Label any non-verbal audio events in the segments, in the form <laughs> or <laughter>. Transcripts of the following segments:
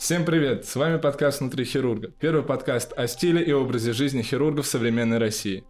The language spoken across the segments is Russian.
Всем привет! С вами подкаст «Внутри хирурга». Первый подкаст о стиле и образе жизни хирургов современной России.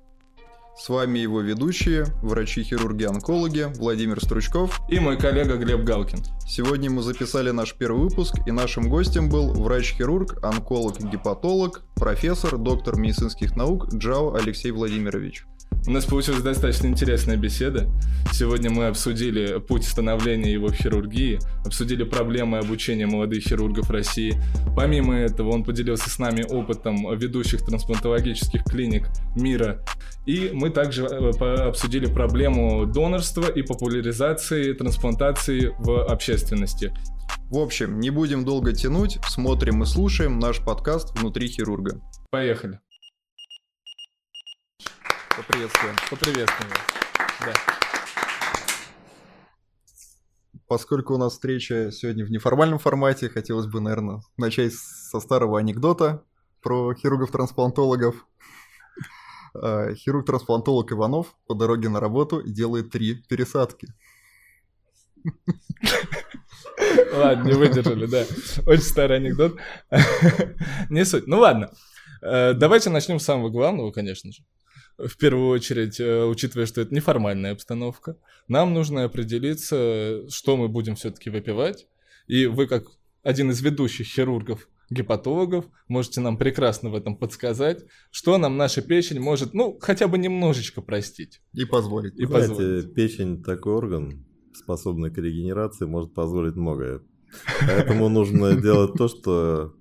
С вами его ведущие, врачи-хирурги-онкологи Владимир Стручков и мой коллега Глеб Галкин. Сегодня мы записали наш первый выпуск, и нашим гостем был врач-хирург, онколог-гепатолог, профессор, доктор медицинских наук Джао Алексей Владимирович. У нас получилась достаточно интересная беседа. Сегодня мы обсудили путь становления его в хирургии, обсудили проблемы обучения молодых хирургов России. Помимо этого, он поделился с нами опытом ведущих трансплантологических клиник мира. И мы также э, обсудили проблему донорства и популяризации трансплантации в общественности. В общем, не будем долго тянуть, смотрим и слушаем наш подкаст «Внутри хирурга». Поехали. Поприветствуем. Поприветствуем. Да. Поскольку у нас встреча сегодня в неформальном формате, хотелось бы, наверное, начать со старого анекдота про хирургов-трансплантологов. А, хирург-трансплантолог Иванов по дороге на работу делает три пересадки. Ладно, не выдержали, да. Очень старый анекдот. <laughs> Не суть. Ну ладно. Э, давайте начнем с самого главного, конечно же в первую очередь, э, учитывая, что это неформальная обстановка, нам нужно определиться, что мы будем все-таки выпивать. И вы, как один из ведущих хирургов, гепатологов, можете нам прекрасно в этом подсказать, что нам наша печень может, ну, хотя бы немножечко простить. И позволить. И Знаете, позволить. печень такой орган, способный к регенерации, может позволить многое. Поэтому нужно делать то, что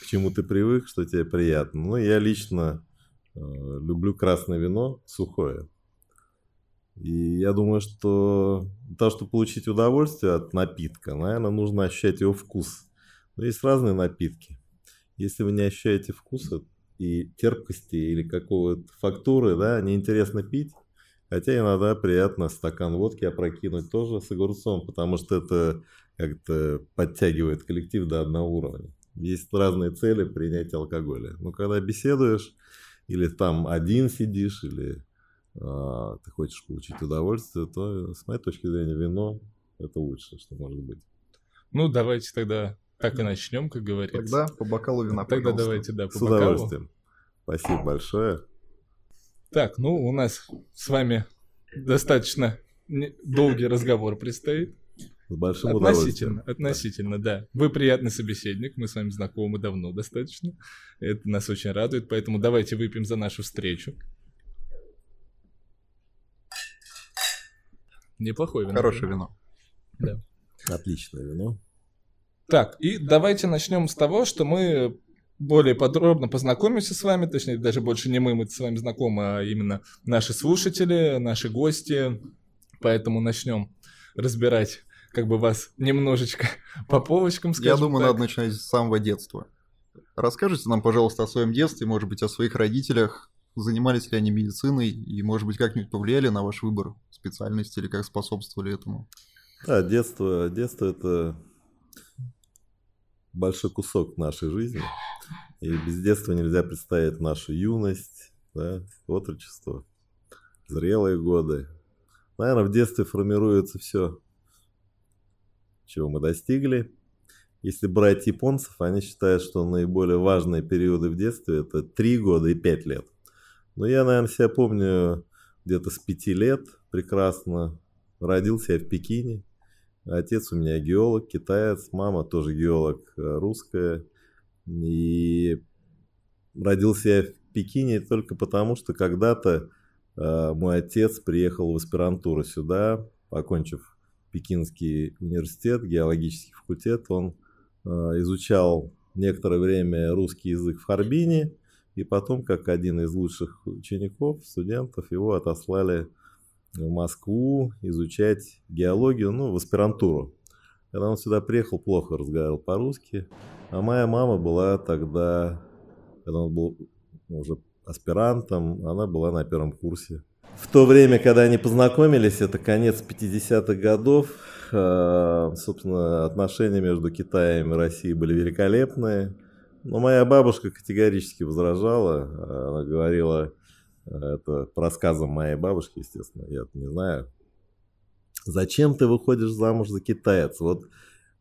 к чему ты привык, что тебе приятно. Ну, я лично люблю красное вино сухое. И я думаю, что для того, чтобы получить удовольствие от напитка, наверное, нужно ощущать его вкус. Но есть разные напитки. Если вы не ощущаете вкуса и терпкости или какого-то фактуры, да, неинтересно пить. Хотя иногда приятно стакан водки опрокинуть тоже с огурцом, потому что это как-то подтягивает коллектив до одного уровня. Есть разные цели принятия алкоголя. Но когда беседуешь, или там один сидишь, или а, ты хочешь получить удовольствие, то, с моей точки зрения, вино – это лучшее, что может быть. Ну, давайте тогда так и начнем, как говорится. Тогда по бокалу вина, Тогда пожалуйста. давайте, да, по С бокалу. удовольствием. Спасибо большое. Так, ну, у нас с вами достаточно долгий разговор предстоит. С большим относительно, относительно, да. Вы приятный собеседник, мы с вами знакомы давно достаточно. Это нас очень радует, поэтому давайте выпьем за нашу встречу. Неплохое вино. Хорошее вино. Да. Отличное вино. Так, и давайте начнем с того, что мы более подробно познакомимся с вами, точнее, даже больше не мы, мы с вами знакомы, а именно наши слушатели, наши гости. Поэтому начнем разбирать как бы вас немножечко <laughs> по полочкам скажем Я думаю, так. надо начинать с самого детства. Расскажите нам, пожалуйста, о своем детстве, может быть, о своих родителях. Занимались ли они медициной и, может быть, как-нибудь повлияли на ваш выбор специальности или как способствовали этому? Да, детство, детство это большой кусок нашей жизни. И без детства нельзя представить нашу юность, да, отрочество, зрелые годы. Наверное, в детстве формируется все чего мы достигли. Если брать японцев, они считают, что наиболее важные периоды в детстве это 3 года и 5 лет. Но я, наверное, себя помню где-то с 5 лет прекрасно. Родился я в Пекине. Отец у меня геолог, китаец, мама тоже геолог, э, русская. И родился я в Пекине только потому, что когда-то э, мой отец приехал в аспирантуру сюда, окончив Пекинский университет, геологический факультет. Он э, изучал некоторое время русский язык в Харбине, и потом, как один из лучших учеников, студентов, его отослали в Москву изучать геологию, ну, в аспирантуру. Когда он сюда приехал, плохо разговаривал по-русски. А моя мама была тогда, когда он был уже аспирантом, она была на первом курсе в то время, когда они познакомились, это конец 50-х годов, э, собственно, отношения между Китаем и Россией были великолепные. Но моя бабушка категорически возражала. Она говорила, это по рассказам моей бабушки, естественно, я это не знаю. Зачем ты выходишь замуж за китайца? Вот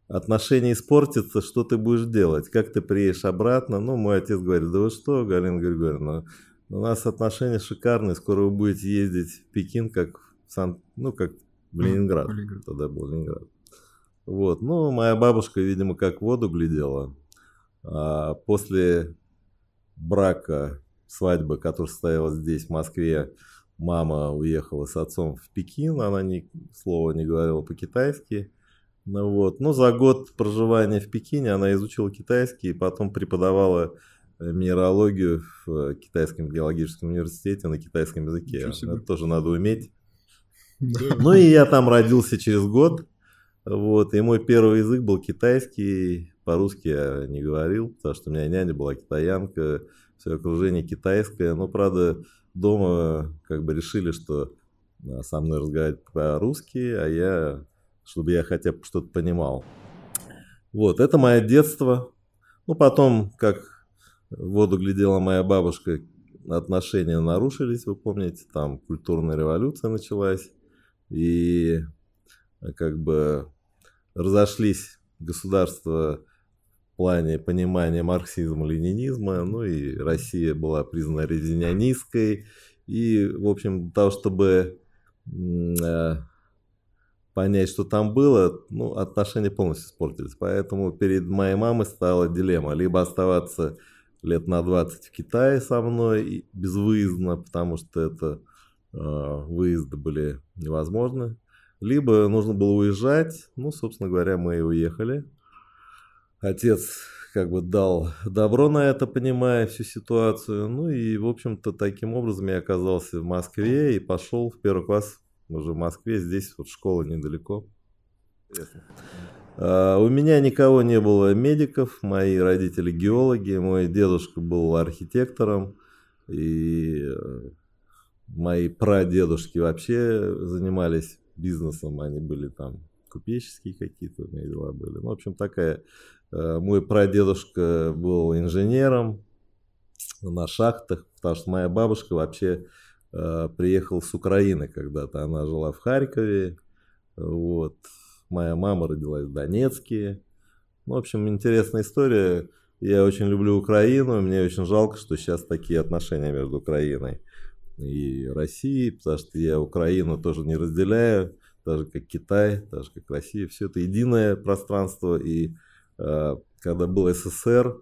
отношения испортятся, что ты будешь делать? Как ты приедешь обратно? Ну, мой отец говорит, да вы что, Галина Григорьевна, у нас отношения шикарные, скоро вы будете ездить в Пекин, как в Сан... ну, как в Ленинград. Ленинград. Тогда был Ленинград. Вот, ну, моя бабушка, видимо, как в воду глядела. А после брака, свадьбы, которая состоялась здесь, в Москве, мама уехала с отцом в Пекин, она ни слова не говорила по-китайски. Ну вот, ну за год проживания в Пекине она изучила китайский и потом преподавала минералогию в э, Китайском геологическом университете на китайском языке. Это тоже надо уметь. Ну и я там родился через год. Вот, и мой первый язык был китайский. По-русски я не говорил, потому что у меня няня была китаянка, все окружение китайское. Но, правда, дома как бы решили, что а, со мной разговаривать по-русски, а я, чтобы я хотя бы что-то понимал. Вот, это мое детство. Ну, потом, как воду глядела моя бабушка, отношения нарушились, вы помните, там культурная революция началась, и э, как бы разошлись государства в плане понимания марксизма, ленинизма, ну и Россия была признана резинянистской, и, в общем, для того, чтобы э, понять, что там было, ну, отношения полностью испортились. Поэтому перед моей мамой стала дилемма. Либо оставаться лет на 20 в Китае со мной безвыездно, потому что это э, выезды были невозможны. Либо нужно было уезжать. Ну, собственно говоря, мы и уехали. Отец как бы дал добро на это, понимая всю ситуацию. Ну и, в общем-то, таким образом я оказался в Москве и пошел в первый класс уже в Москве. Здесь вот школа недалеко. А, У меня никого не было медиков, мои родители геологи, мой дедушка был архитектором, и э, мои прадедушки вообще занимались бизнесом, они были там купеческие какие-то у меня дела были. Ну, в общем, такая. э, Мой прадедушка был инженером на шахтах, потому что моя бабушка вообще э, приехала с Украины когда-то. Она жила в Харькове. Вот. Моя мама родилась в Донецке. Ну, в общем, интересная история. Я очень люблю Украину. Мне очень жалко, что сейчас такие отношения между Украиной и Россией, потому что я Украину тоже не разделяю, так же как Китай, так же как Россия. Все это единое пространство. И э, когда был СССР,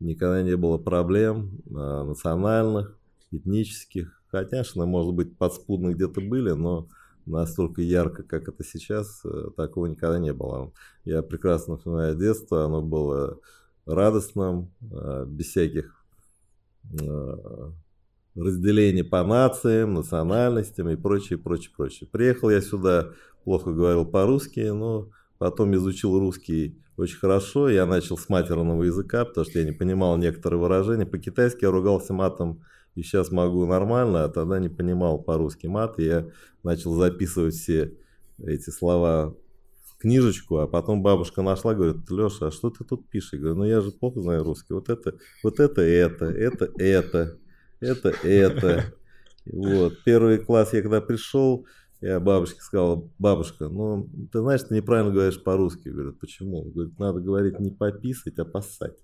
никогда не было проблем э, национальных, этнических. Хотя, конечно, может быть, подспудно где-то были, но настолько ярко, как это сейчас, э, такого никогда не было. Я прекрасно вспоминаю детство, оно было радостным, э, без всяких э, разделений по нациям, национальностям и прочее, прочее, прочее. Приехал я сюда, плохо говорил по-русски, но потом изучил русский очень хорошо. Я начал с матерного языка, потому что я не понимал некоторые выражения. По-китайски я ругался матом и сейчас могу нормально, а тогда не понимал по-русски мат. И я начал записывать все эти слова в книжечку, а потом бабушка нашла, говорит, Леша, а что ты тут пишешь? Я говорю, ну я же плохо знаю русский. Вот это, вот это, это, это, это, это, это. Вот. Первый класс я когда пришел, я бабушке сказал, бабушка, ну, ты знаешь, ты неправильно говоришь по-русски. Говорит, почему? Говорит, надо говорить не пописать, а поссать.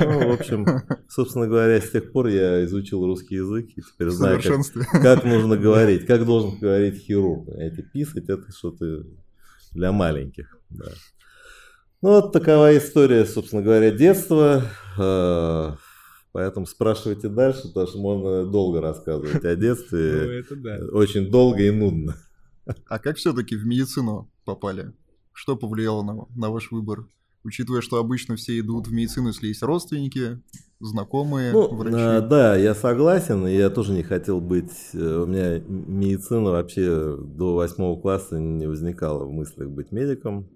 Ну, в общем, собственно говоря, с тех пор я изучил русский язык и теперь знаю, как, как нужно говорить, как должен говорить хирург. Эти писать это что-то для маленьких. Да. Ну, вот такова история, собственно говоря, детства. Поэтому спрашивайте дальше, потому что можно долго рассказывать о <laughs> Ну, детстве. это да. Очень долго и нудно. А как все-таки в медицину попали? Что повлияло на, на ваш выбор? Учитывая, что обычно все идут в медицину, если есть родственники, знакомые, Ну, врачи. а, да, я согласен, и я тоже не хотел быть... э, У меня медицина вообще до восьмого класса не возникала в мыслях быть медиком.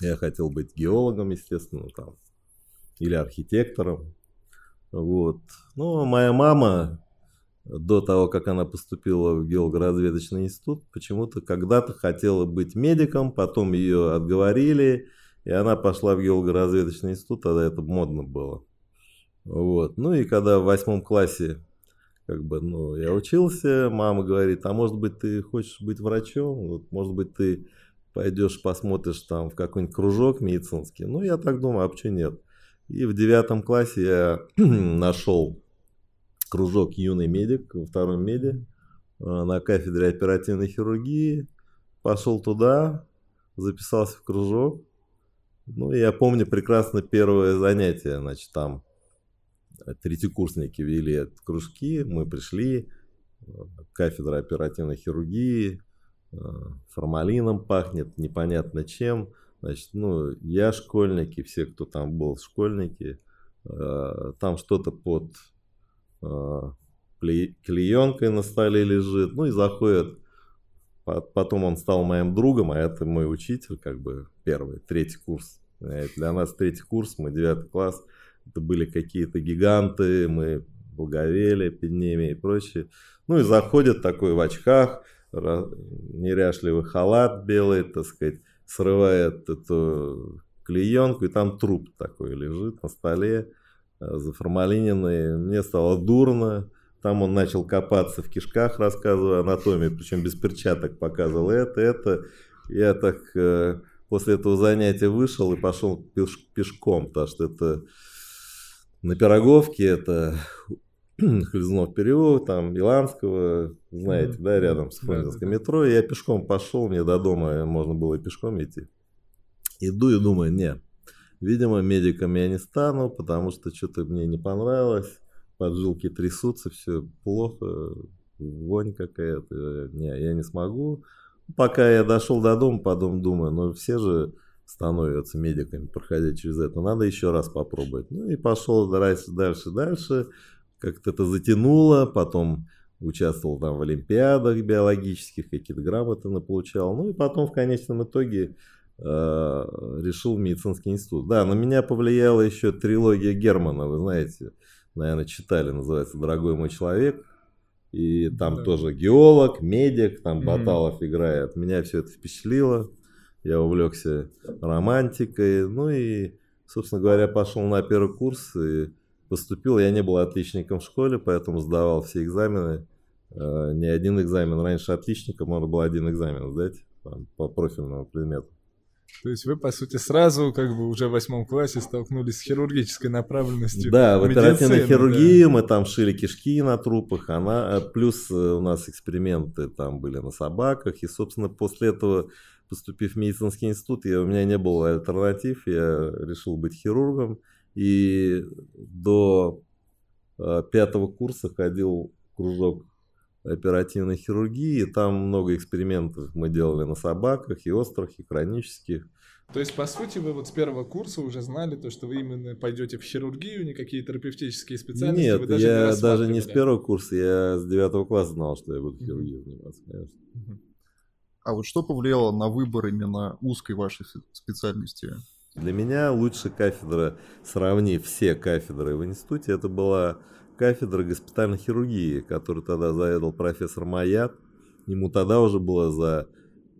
Я хотел быть геологом, естественно, там, или архитектором. Вот. Но моя мама, до того, как она поступила в геологоразведочный институт, почему-то когда-то хотела быть медиком, потом ее отговорили, и она пошла в геологоразведочный институт, тогда это модно было. Вот. Ну и когда в восьмом классе как бы, ну, я учился, мама говорит, а может быть ты хочешь быть врачом, вот, может быть ты пойдешь посмотришь там в какой-нибудь кружок медицинский. Ну, я так думаю, а почему нет? И в девятом классе я <clears throat> нашел кружок юный медик во втором меди э, на кафедре оперативной хирургии. Пошел туда, записался в кружок. Ну, я помню прекрасно первое занятие, значит, там третьекурсники вели кружки, мы пришли, э, кафедра оперативной хирургии, э, формалином пахнет, непонятно чем. Значит, ну, я школьники, все, кто там был, школьники, э, там что-то под клеенкой на столе лежит, ну и заходит. Потом он стал моим другом, а это мой учитель, как бы первый, третий курс. Для нас третий курс, мы девятый класс – это были какие-то гиганты, мы благовели перед ними и прочее. Ну и заходит такой в очках, неряшливый халат белый, так сказать, срывает эту клеенку, и там труп такой лежит на столе, э, заформалиненный. Мне стало дурно. Там он начал копаться в кишках, рассказывая анатомию, причем без перчаток показывал это, это. Я так э, после этого занятия вышел и пошел пеш пешком, потому что это на Пироговке, это <clears throat> Хлезнов переулок, там Иланского, знаете, да, рядом с Фрунзенским метро. Я пешком пошел, мне до дома можно было пешком идти. Иду и думаю, не, видимо, медиком я не стану, потому что что-то мне не понравилось, поджилки трясутся, все плохо, вонь какая-то, не, я не смогу. Пока я дошел до дома, потом думаю, ну все же становятся медиками, проходя через это, надо еще раз попробовать. Ну и пошел дальше, дальше, дальше, как-то это затянуло, потом участвовал там в олимпиадах биологических, какие-то грамоты получал, ну и потом в конечном итоге э, решил медицинский институт. Да, на меня повлияла еще трилогия Германа, вы знаете, наверное, читали, называется «Дорогой мой человек», и там да. тоже геолог, медик, там Баталов mm-hmm. играет. Меня все это впечатлило я увлекся романтикой, ну и, собственно говоря, пошел на первый курс и поступил. Я не был отличником в школе, поэтому сдавал все экзамены. Э, не один экзамен. Раньше отличником можно было один экзамен сдать там, по профильному предмету. То есть вы, по сути, сразу, как бы уже в восьмом классе столкнулись с хирургической направленностью. Да, в оперативной хирургии да. мы там шили кишки на трупах, она, плюс э, у нас эксперименты там были на собаках, и, собственно, после этого поступив в медицинский институт, я, у меня не было альтернатив, я решил быть хирургом. И до э, пятого курса ходил в кружок оперативной хирургии, и там много экспериментов мы делали на собаках, и острых, и хронических. То есть, по сути, вы вот с первого курса уже знали то, что вы именно пойдете в хирургию, никакие терапевтические специальности? Нет, даже я не даже не с первого курса, я с девятого класса знал, что я буду хирургией заниматься, конечно. А вот что повлияло на выбор именно узкой вашей специальности? Для меня лучшая кафедра, сравнив все кафедры в институте, это была кафедра госпитальной хирургии, которую тогда заведовал профессор Маят. Ему тогда уже было за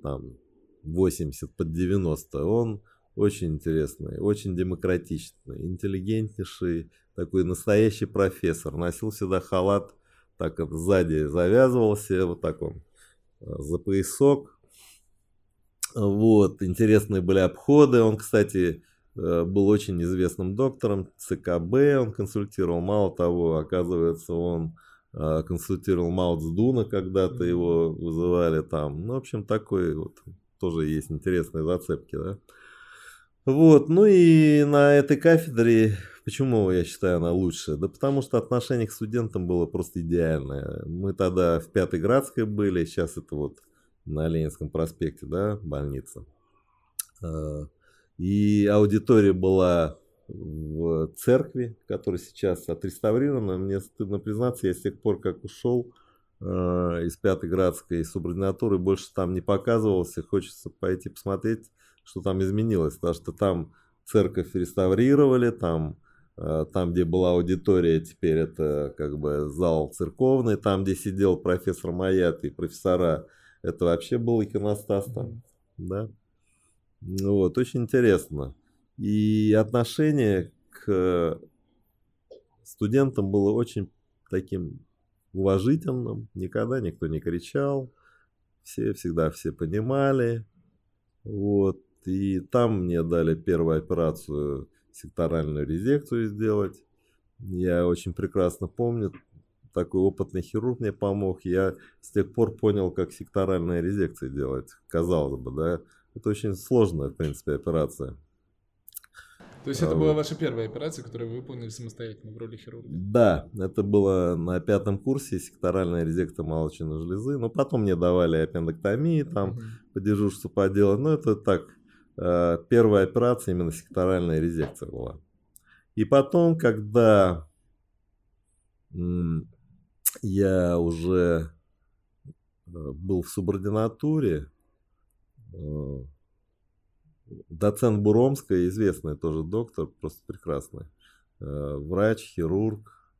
там, 80 под 90. Он очень интересный, очень демократичный, интеллигентнейший, такой настоящий профессор. Носил всегда халат, так вот сзади завязывался, вот так он э, за поясок, вот, интересные были обходы. Он, кстати, э, был очень известным доктором ЦКБ, он консультировал. Мало того, оказывается, он э, консультировал Мао Цзуна, когда-то его вызывали там. Ну, в общем, такой вот тоже есть интересные зацепки, да. Вот, ну и на этой кафедре, почему я считаю она лучше? Да потому что отношение к студентам было просто идеальное. Мы тогда в Пятой Градской были, сейчас это вот на Ленинском проспекте, да, больница. А, и аудитория была в церкви, которая сейчас отреставрирована. Мне стыдно признаться, я с тех пор, как ушел э, из Пятиградской субординатуры, больше там не показывался. Хочется пойти посмотреть, что там изменилось. Потому что там церковь реставрировали, там, э, там где была аудитория, теперь это как бы зал церковный, там, где сидел профессор Маят и профессора это вообще был иконостас там, да. Ну вот, очень интересно. И отношение к студентам было очень таким уважительным. Никогда никто не кричал. Все всегда все понимали. Вот. И там мне дали первую операцию, секторальную резекцию сделать. Я очень прекрасно помню, такой опытный хирург мне помог. Я с тех пор понял, как секторальная резекция делать. Казалось бы, да. Это очень сложная, в принципе, операция. То есть это была ваша первая операция, которую вы выполнили самостоятельно в роли хирурга? Да, это было на пятом курсе секторальная резекция молочной железы. Но потом мне давали аппендэктомии там угу. по дежурству поделать. Но это так, э, первая операция именно секторальная резекция была. И потом, когда я уже э, был в субординатуре, э, доцент Буромская, известный тоже доктор, просто прекрасный, э, врач, хирург,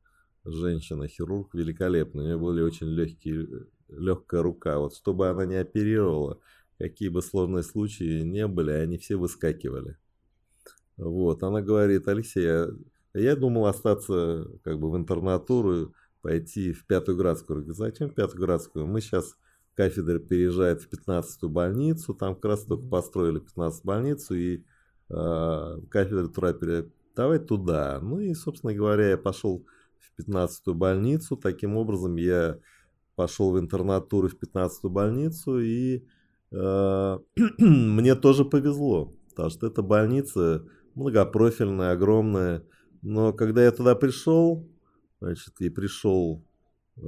женщина-хирург, великолепная. У нее были очень легкие, легкая рука. Вот чтобы она не оперировала, какие бы сложные случаи не были, они все выскакивали. Вот, она говорит, Алексей, я, я думал остаться как бы в интернатуру, пойти в Пятую Градскую. Говорю, зачем в Пятую Градскую? Мы сейчас кафедра переезжает в 15-ю больницу, там как раз только построили 15-ю больницу, и э, кафедра туда пере... давай туда. Ну и, собственно говоря, я пошел в 15-ю больницу, таким образом я пошел в интернатуру в 15-ю больницу, и э, <clears throat> мне тоже повезло, потому что эта больница многопрофильная, огромная, но когда я туда пришел, значит, и пришел э,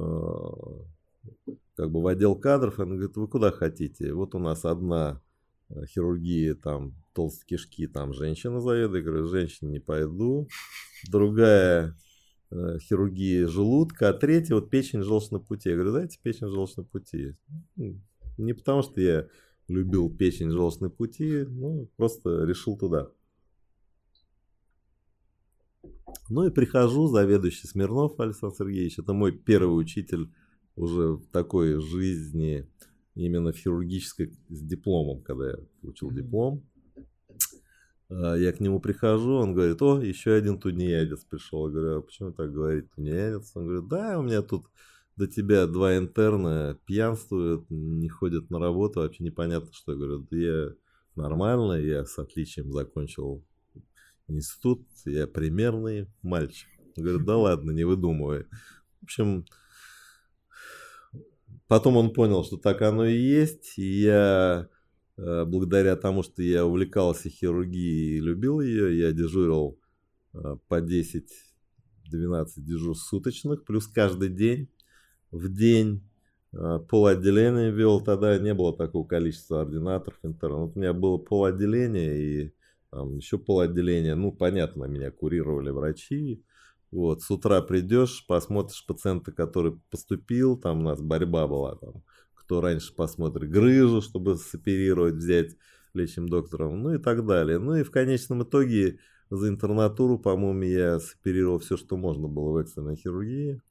как бы в отдел кадров, он говорит, вы куда хотите? Вот у нас одна э, хирургия, там, толстые кишки, там, женщина заведует. Я говорю, женщине не пойду. Другая э, хирургия желудка, а третья вот печень желчного пути. Я говорю, дайте печень желчного пути. Не потому, что я любил печень желчной пути, ну, просто решил туда. Ну и прихожу, заведующий Смирнов Александр Сергеевич, это мой первый учитель уже в такой жизни, именно в хирургической, с дипломом, когда я получил диплом. А, я к нему прихожу, он говорит, о, еще один тунеядец пришел. Я говорю, а почему так говорит тунеядец? Он говорит, да, у меня тут до тебя два интерна пьянствуют, не ходят на работу, вообще непонятно, что. Я говорю, да я нормально, я с отличием закончил институт, я примерный мальчик. Говорит, да ладно, не выдумывай. В общем, потом он понял, что так оно и есть. И я, э, благодаря тому, что я увлекался хирургией и любил ее, я дежурил э, по 10-12 дежурств суточных, плюс каждый день в день э, пол отделения вел, тогда не было такого количества ординаторов, интернов. У меня было пол отделения и еще пол отделения. Ну, понятно, меня курировали врачи. Вот, с утра придешь, посмотришь пациента, который поступил, там у нас борьба была, там, кто раньше посмотрит грыжу, чтобы соперировать, взять лечим доктором, ну и так далее. Ну и в конечном итоге за интернатуру, по-моему, я соперировал все, что можно было в экстренной хирургии.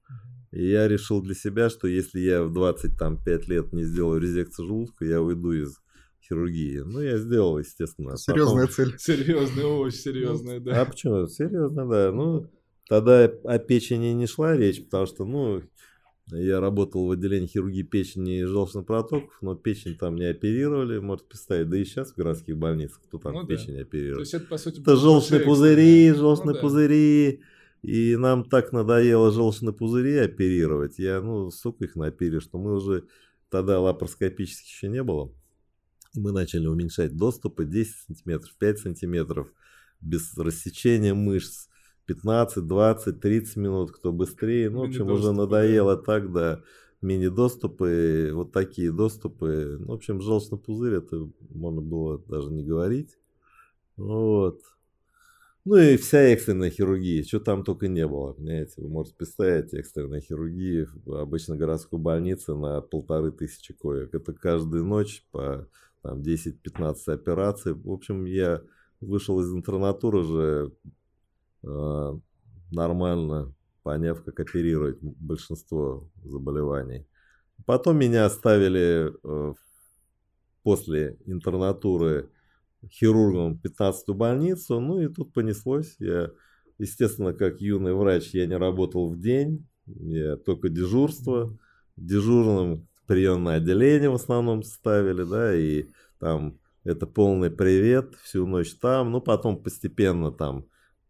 И я решил для себя, что если я в 25 лет не сделаю резекцию желудка, я уйду из хирургии. Ну, я сделал, естественно. Серьезная Потом... <laughs> цель. Серьезная, очень серьезная, да. А почему? Серьезно, да. Ну, тогда о печени не шла речь, потому что, ну, я работал в отделении хирургии печени и желчных протоков, но печень там не оперировали, может представить. Да и сейчас в городских больницах кто там ну, печень да. оперирует. То есть это, по сути, это желчные пузыри, желчные ну, пузыри. И нам так надоело желчные пузыри оперировать. Я, ну, сука их напили, что мы уже тогда лапароскопических еще не было мы начали уменьшать доступы 10 сантиметров, 5 сантиметров, без рассечения мышц, 15, 20, 30 минут, кто быстрее. Ну, в общем, уже надоело так, да. Мини-доступы, вот такие доступы. Ну, в общем, желчный пузырь, это можно было даже не говорить. Вот. Ну и вся экстренная хирургия, что там только не было, понимаете, вы можете представить экстренная хирургия в обычной городской больнице на полторы тысячи коек. Это каждую ночь по там 10-15 операций. В общем, я вышел из интернатуры уже э, нормально, поняв, как оперировать большинство заболеваний. Потом меня оставили э, после интернатуры хирургом 15-ю больницу, ну и тут понеслось. Я, естественно, как юный врач, я не работал в день, я только дежурство. Дежурным приемное отделение в основном ставили, да, и там это полный привет, всю ночь там, ну потом постепенно там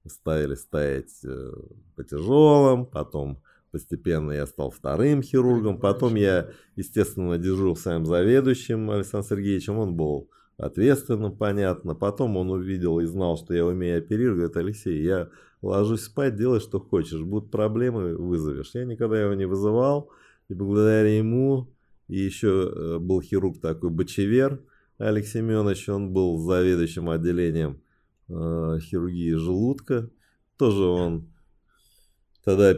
стали стоять э, по тяжелым, потом постепенно я стал вторым хирургом, потом я, естественно, дежурил своим заведующим Александром Сергеевичем, он был ответственным, понятно, потом он увидел и знал, что я умею оперировать, говорит, Алексей, я ложусь спать, делай, что хочешь, будут проблемы, вызовешь. Я никогда его не вызывал, и благодаря ему, и еще э, был хирург такой Бочевер, Алексей Семенович, он был заведующим отделением э, хирургии желудка. Тоже он тогда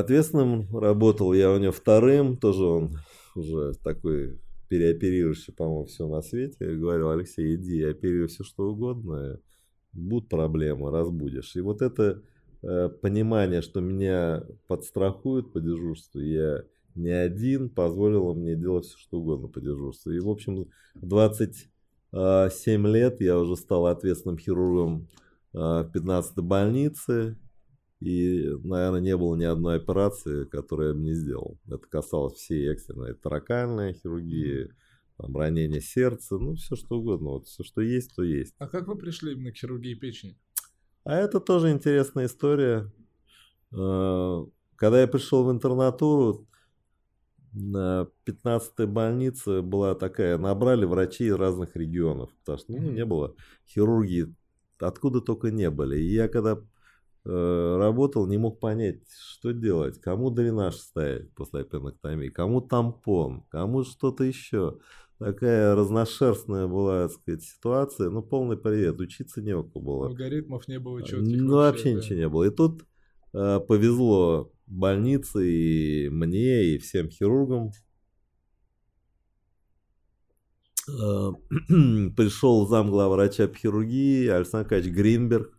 ответственным работал, я у него вторым, тоже он уже такой переоперирующий, по-моему, все на свете. Я говорил, Алексей, иди, оперируй все что угодно, будут проблемы, разбудишь. И вот это э, понимание, что меня подстрахуют по дежурству, я не один, позволило мне делать все, что угодно по дежурству. И, в общем, 27 лет я уже стал ответственным хирургом в 15-й больнице. И, наверное, не было ни одной операции, которую я бы не сделал. Это касалось всей экстренной таракальной хирургии, там, ранения сердца, ну, все что угодно. Вот все, что есть, то есть. А как вы пришли именно к хирургии печени? А это тоже интересная история. Э, когда я пришел в интернатуру, на 15-й больнице была такая, набрали врачей из разных регионов, потому что ну, не было хирургии, откуда только не были. И я когда э, работал, не мог понять, что делать, кому дренаж ставить после аппенэктомии, кому тампон, кому что-то еще. Такая разношерстная была, так сказать, ситуация. Ну, полный привет, учиться не было. Алгоритмов не было четких. Ну, вообще, вообще да. ничего не было. И тут э, повезло больнице и мне, и всем хирургам. Э, <clears throat> пришел зам главврача по хирургии Александр Кач Гринберг,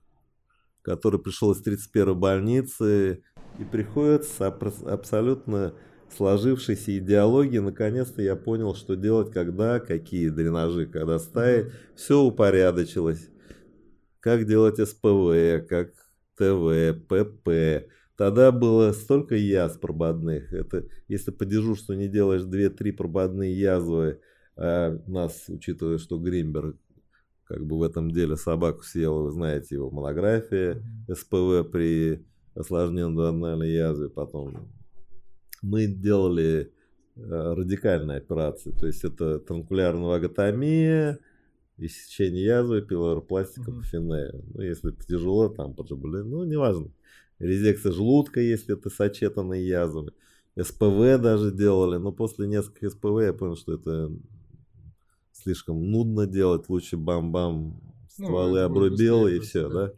который пришел из 31-й больницы и приходит с абсолютно сложившейся идеологии. Наконец-то я понял, что делать, когда, какие дренажи, когда ставить. Все упорядочилось. Как делать СПВ, как ТВ, ПП, Тогда было столько язв прободных. Это если по дежурству не делаешь 2-3 прободные язвы, а нас, учитывая, что Гримберг как бы в этом деле собаку съел, вы знаете его монография СПВ при осложненной дуоденальной язве, потом мы делали э, радикальные операции, то есть это транкулярная ваготомия, иссечение язвы, пилоропластика по финею. Ну, если тяжело, там поджабулин, ну, неважно резекция желудка, если это сочетанные язвы. СПВ даже делали, но после нескольких СПВ я понял, что это слишком нудно делать, лучше бам-бам, ну, стволы ну, обрубил и все, да. да.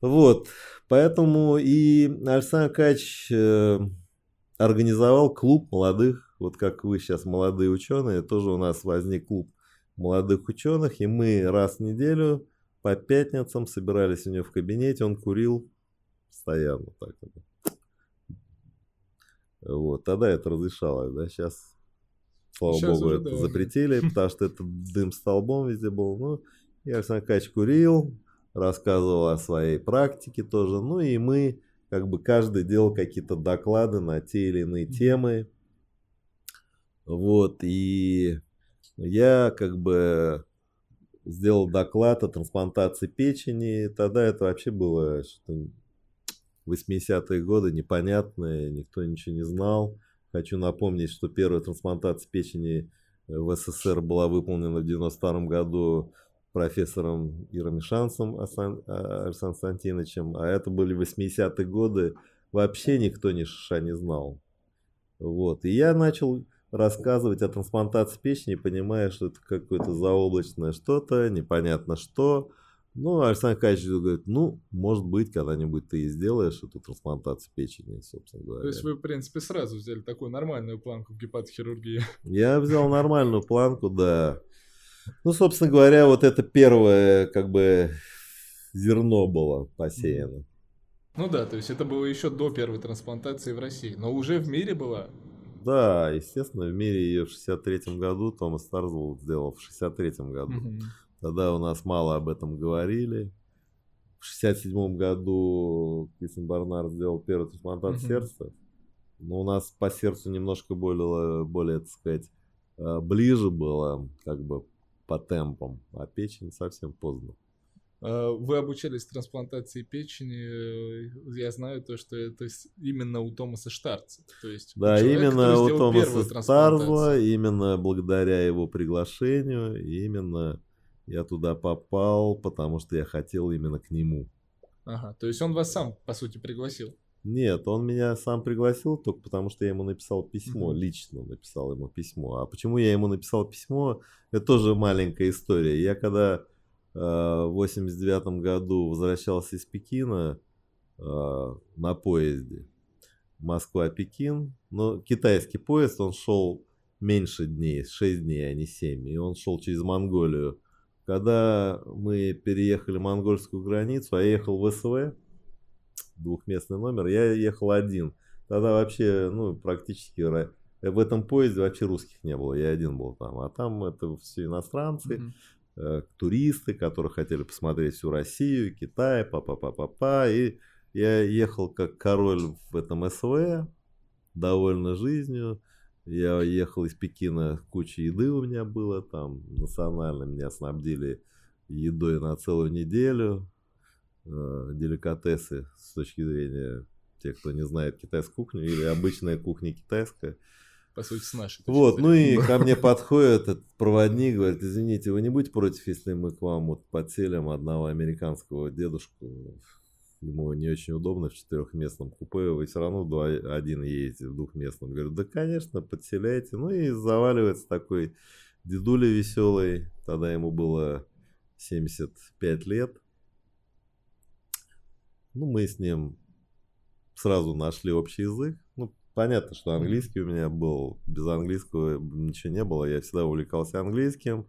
Вот, поэтому и Александр Кач э, организовал клуб молодых, вот как вы сейчас молодые ученые, тоже у нас возник клуб молодых ученых, и мы раз в неделю по пятницам собирались у него в кабинете, он курил постоянно так. Вот, тогда это разрешалось, да, сейчас, слава сейчас богу, это да. запретили, <laughs> потому что это дым столбом везде был. Ну, я Александр Кач курил, рассказывал о своей практике тоже, ну и мы, как бы каждый делал какие-то доклады на те или иные темы. Вот, и я как бы сделал доклад о трансплантации печени, тогда это вообще было что 80-е годы непонятные, никто ничего не знал. Хочу напомнить, что первая трансплантация печени в СССР была выполнена в 92 году профессором Иром Шансом Александром Константиновичем, а это были 80-е годы, вообще никто ни шиша не знал. Вот. И я начал рассказывать о трансплантации печени, понимая, что это какое-то заоблачное что-то, непонятно что. Ну, Александр Качевич говорит, ну, может быть, когда-нибудь ты и сделаешь эту трансплантацию печени, собственно говоря. То есть вы, в принципе, сразу взяли такую нормальную планку в гепатохирургии? Я взял нормальную планку, да. Ну, собственно говоря, вот это первое, как бы, зерно было посеяно. Ну да, то есть это было еще до первой трансплантации в России, но уже в мире была? Да, естественно, в мире ее в 63-м году Томас Старзвелл сделал в 63-м году. Угу. Тогда у нас мало об этом говорили. В 67 году Кристин Барнар сделал первый трансплантацию mm-hmm. сердца. Но у нас по сердцу немножко более, более, так сказать, э, ближе было, как бы по темпам, а печень совсем поздно. А, вы обучались трансплантации печени, э, я знаю то, что это именно у Томаса Штарца. То есть да, человек, именно у Томаса Штарза, именно благодаря его приглашению, именно я туда попал, потому что я хотел именно к нему. Ага, то есть он вас сам, по сути, пригласил? Нет, он меня сам пригласил только потому, что я ему написал письмо, mm-hmm. лично написал ему письмо. А почему я ему написал письмо, это тоже маленькая история. Я когда в 89 году возвращался из Пекина э, на поезде. Москва-Пекин. Но китайский поезд, он шел меньше дней, 6 дней, а не 7. И он шел через Монголию. Когда мы переехали монгольскую границу, а я ехал в СВ, двухместный номер, я ехал один. Тогда вообще, ну, практически в этом поезде вообще русских не было, я один был там. А там это все иностранцы. Mm-hmm. Э, туристы, которые хотели посмотреть всю Россию, Китай, па-па-па-па-па. И я ехал как король в этом СВ, довольна жизнью. Я ехал из Пекина, куча еды у меня было там, национально меня снабдили едой на целую неделю, э, деликатесы с точки зрения тех, кто не знает китайскую кухню или обычная кухня китайская по сути, с нашей. Вот, ну и ко мне <laughs> подходит этот проводник, говорит, извините, вы не будете против, если мы к вам вот подселим одного американского дедушку, ему не очень удобно в четырехместном купе, вы все равно два, один едете в двухместном. Говорю, да, конечно, подселяйте. Ну и заваливается такой дедуля веселый, тогда ему было 75 лет. Ну, мы с ним сразу нашли общий язык. Ну, Понятно, что английский у меня был, без английского ничего не было, я всегда увлекался английским.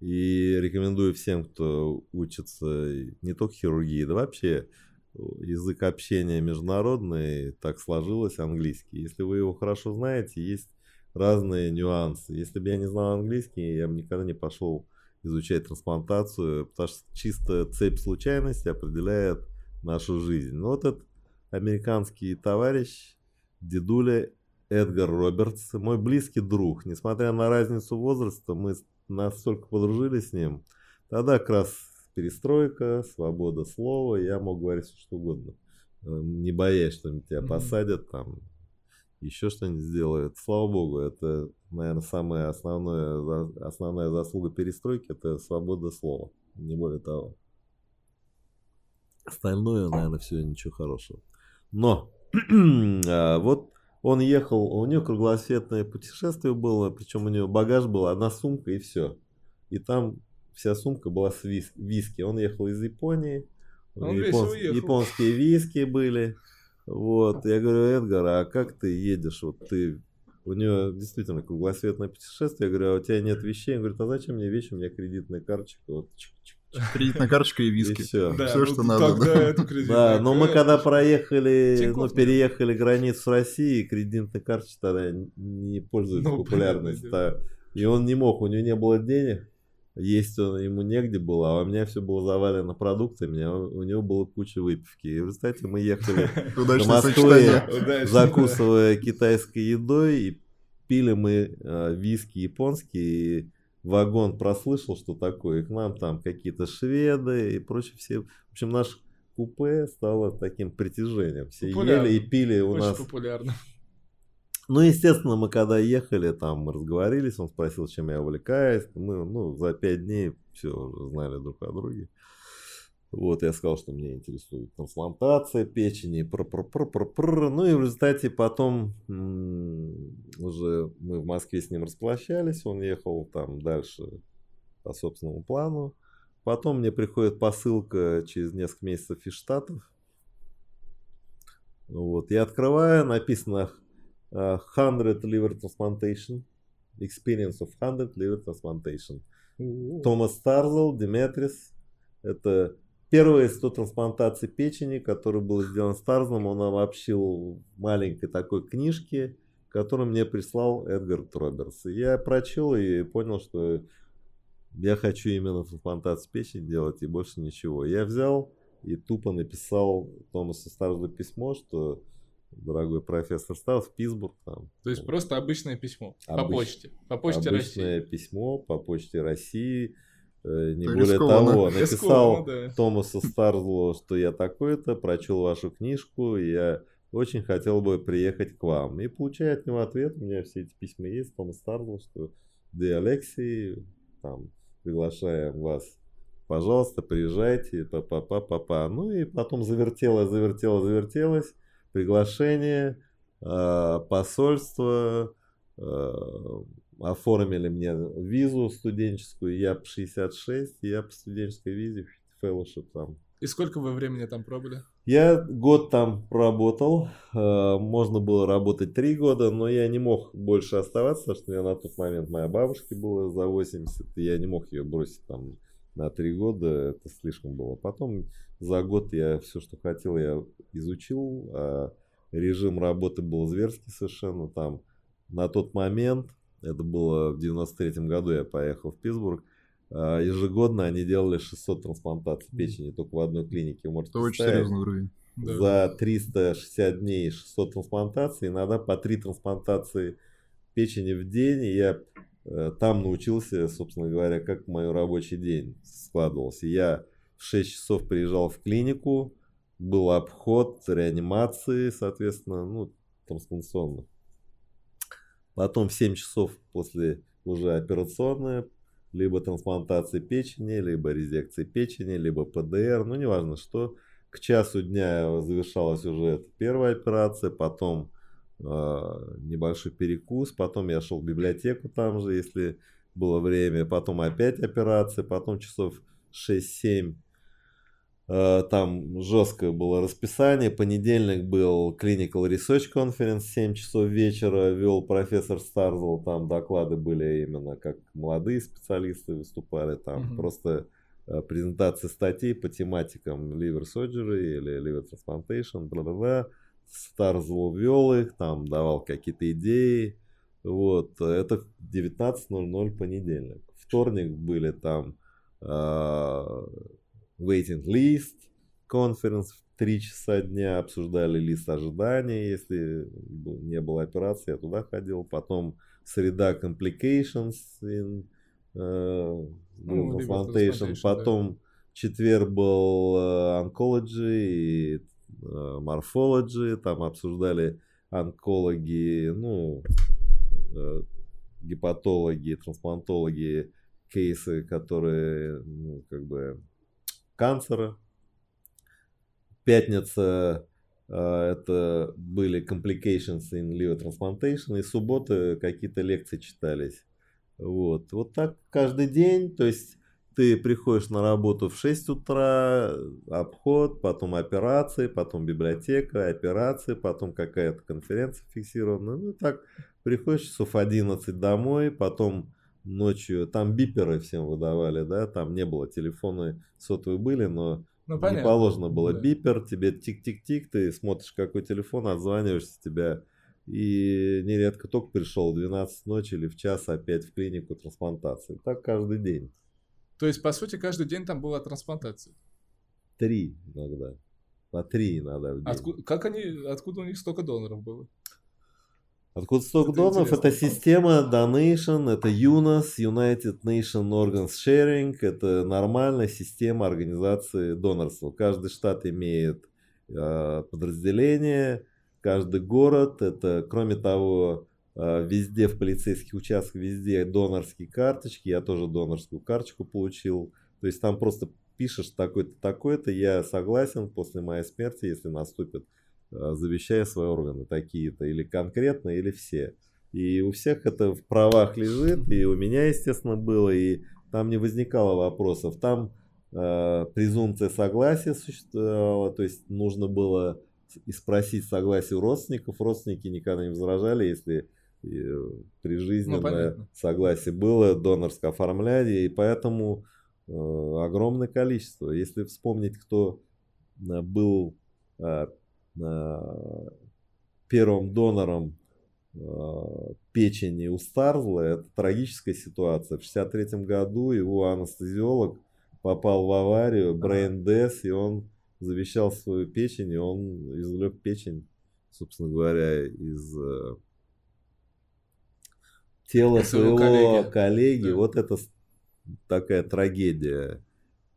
И рекомендую всем, кто учится не только хирургии, да вообще язык общения международный, так сложилось английский. Если вы его хорошо знаете, есть разные нюансы. Если бы я не знал английский, я бы никогда не пошел изучать трансплантацию, потому что чисто цепь случайностей определяет нашу жизнь. Но вот этот американский товарищ, дедуля Эдгар Робертс, мой близкий друг. Несмотря на разницу возраста, мы настолько подружились с ним. Тогда как раз перестройка, свобода слова, я мог говорить все что угодно. Э, не боясь, что тебя посадят, там, еще что-нибудь сделают. Слава богу, это, наверное, самая основная, основная заслуга перестройки, это свобода слова, не более того. Остальное, наверное, все ничего хорошего. Но <clears throat> А, вот он ехал, у него круглосветное путешествие было, причем у него багаж был, одна сумка и все. И там вся сумка была с вис виски. Он ехал из Японии, он японс японские виски были. Вот, я говорю, Эдгар, а как ты едешь? Вот ты, у него действительно круглосветное путешествие. Я говорю, а у тебя нет вещей? Он говорит, а зачем мне вещи? У меня кредитная карточка. Вот, чик -чик Кредитная карточка и виски. И все, да, все ну, что надо. Да, да но мы когда проехали, ну, переехали границу России, кредитная карточка тогда не пользуется ну, популярностью. Да. И он не мог, у него не было денег, есть он, ему негде было, а у меня все было завалено продуктами, а у него было куча выпивки. И в результате мы ехали <laughs> до Москвы, закусывая китайской едой, и пили мы э, виски японские, вагон прослышал, что такое, и к нам там какие-то шведы и прочее все. В общем, наш купе стало таким притяжением. Все популярно. ели и пили у Очень нас. популярно. Ну, естественно, мы когда ехали, там мы разговорились, он спросил, чем я увлекаюсь. Мы, ну, за пять дней все знали друг о друге. Вот, я сказал, что меня интересует трансплантация печени, пр -пр -пр -пр -пр. ну и в результате потом уже мы в Москве с ним расплощались, он ехал там дальше по собственному плану. Потом мне приходит посылка через несколько месяцев из Штатов. Вот, я открываю, написано 100 э, liver transplantation, experience of 100 liver transplantation. Томас Старзел, Диметрис, это Первые 100 трансплантаций печени, который был сделан Старзом, он в маленькой такой книжке, которую мне прислал Эдгар Робертс. Я прочел и понял, что я хочу именно трансплантацию печени делать и больше ничего. Я взял и тупо написал Томасу Старзу письмо, что дорогой профессор Стас, в Питтсбург. Там, То есть просто обычное письмо по Обыч- почте. По почте обычное России. письмо по почте России. э, Не Это более рискованно. того, Рискованно, написал да. Томасу Старзлу, что я такой-то, прочел вашу книжку, и я очень хотел бы приехать к вам. И получаю от него ответ, у меня все эти письма есть, Томас Старзл, что да, Алексей, там, приглашаем вас, пожалуйста, приезжайте, па-па-па-па-па. Ну и потом завертелось, завертелось, завертелось, приглашение, э, посольство, э, оформили мне визу студенческую, я по 66, я по студенческой визе, fellowship там. И сколько вы времени там пробыли? Я год там проработал, э, можно было работать три года, но я не мог больше оставаться, потому что меня на тот момент моя бабушке было за 80, и я не мог ее бросить там на три года, это слишком было. Потом за год я все, что хотел, я изучил, а режим работы был зверский совершенно там. На тот момент, это было в 93 году, я поехал в Питтсбург, а, ежегодно они делали 600 трансплантаций печени только в одной клинике. Вы можете Это очень серьезный уровень. За 360 дней 600 трансплантаций, иногда по 3 трансплантации печени в день. И я там научился, собственно говоря, как мой рабочий день складывался. Я в 6 часов приезжал в клинику, был обход реанимации, соответственно, ну, трансплантационно. Потом в 7 часов после уже операционная, либо трансплантации печени, либо резекции печени, либо ПДР, ну неважно что. К часу дня завершалась уже первая операция, потом э, небольшой перекус, потом я шел в библиотеку там же, если было время, потом опять операция, потом часов 6-7 э, там жесткое было расписание. Понедельник был Clinical Research Conference, 7 часов вечера вел профессор Старзел, там доклады были именно как молодые специалисты выступали, там Мгм. просто э, презентации статей по тематикам liver surgery или liver transplantation, бла-бла-бла. Старзел вел их, там давал какие-то идеи. Вот, это в 19.00 понедельник. Вторник были там а, waiting list, конференц в 3 часа дня, обсуждали лист ожидания, если не было операции, я туда ходил. Потом среда complications in э, Ну, liver transplantation. transplantation, да. Потом четверг был э, oncology и э, morphology, там обсуждали онкологи, ну, э, гепатологи, трансплантологи, кейсы, которые, ну, как бы, канцера. Пятница э, это были complications in liver transplantation, и субботы какие-то лекции читались. Вот. Вот так каждый день, то есть ты приходишь на работу в 6 утра, обход, потом операции, потом библиотека, операции, потом какая-то конференция фиксированная. Ну так приходишь часов 11 домой, потом ночью, там биперы всем выдавали, да, там не было, телефоны сотовые были, но Ну, не понятно. положено было Да. бипер, тебе тик-тик-тик, ты смотришь какой телефон, отзваниваешься тебя, и нередко только пришел в 12 ночи или в час опять в клинику трансплантации. Так каждый день. То есть, по сути, каждый день там была трансплантация. Три иногда. По три иногда в день. Отку- как они, откуда у них столько доноров было? Откуда столько Это доноров? Это система Donation, это UNOS, United Nation Organs Sharing, это нормальная система организации донорства. Каждый штат имеет э, подразделение, каждый город, это, кроме того, везде в полицейских участках, везде донорские карточки, я тоже донорскую карточку получил. То есть там просто пишешь такой-то, такой-то, я согласен после моей смерти, если наступит э, завещая свои органы такие-то, или конкретно, или все. И у всех это в правах лежит, и у меня, естественно, было, и там не возникало вопросов. Там э, презумпция согласия существовала, то есть нужно было и спросить согласие у родственников. Родственники никогда не возражали, если э, при жизни Ну, согласие было, донорское оформляли, и поэтому э, огромное количество. Если вспомнить, кто э, был э, э, первым донором э, печени у Старзла, это трагическая ситуация. В 63 году его анестезиолог попал в аварию, brain death, и он завещал свою печень, и он извлек печень собственно говоря, из э, тела Своего коллеги. коллеги, Да. вот это такая трагедия.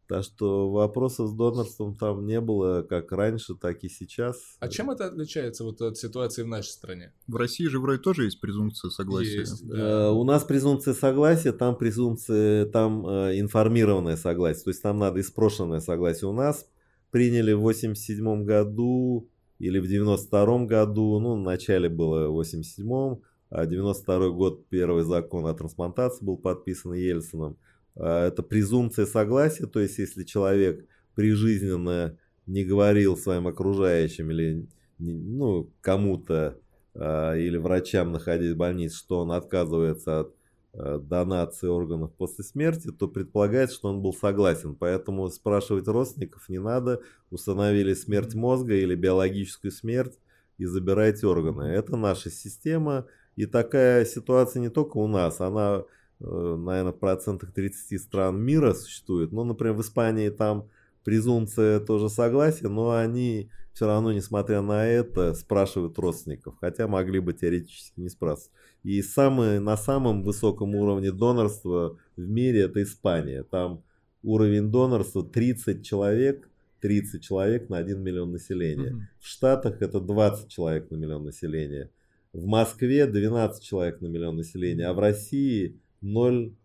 Так что вопросов с донорством там не было как раньше, так и сейчас. А чем это отличается вот от ситуации в нашей стране? В России же вроде тоже есть презумпция согласия. Есть, Э, да. У нас презумпция согласия, там презумпция, там э, информированное согласие, то есть там надо испрошенное согласие. У нас приняли в 87 году или в 92 году, ну, в начале было в 87 а 92 год первый закон о трансплантации был подписан Ельцином. А, Это презумпция согласия, то есть если человек прижизненно не говорил своим окружающим или ну, кому-то а, или врачам находить в больнице, что он отказывается от а, донации органов после смерти, то предполагается, что он был согласен. Поэтому спрашивать родственников не надо. Установили смерть мозга или биологическую смерть и забирайте органы. Это наша система. И такая ситуация не только у нас, она, наверное, в процентах 30 стран мира существует. Ну, например, в Испании там презумпция тоже согласия, но они все равно, несмотря на это, спрашивают родственников, хотя могли бы теоретически не спрашивать. И самый, на самом высоком уровне донорства в мире это Испания. Там уровень донорства 30 человек, 30 человек на 1 миллион населения. Мгм. В Штатах это 20 человек на миллион населения. В Москве 12 человек на миллион населения, а в России 0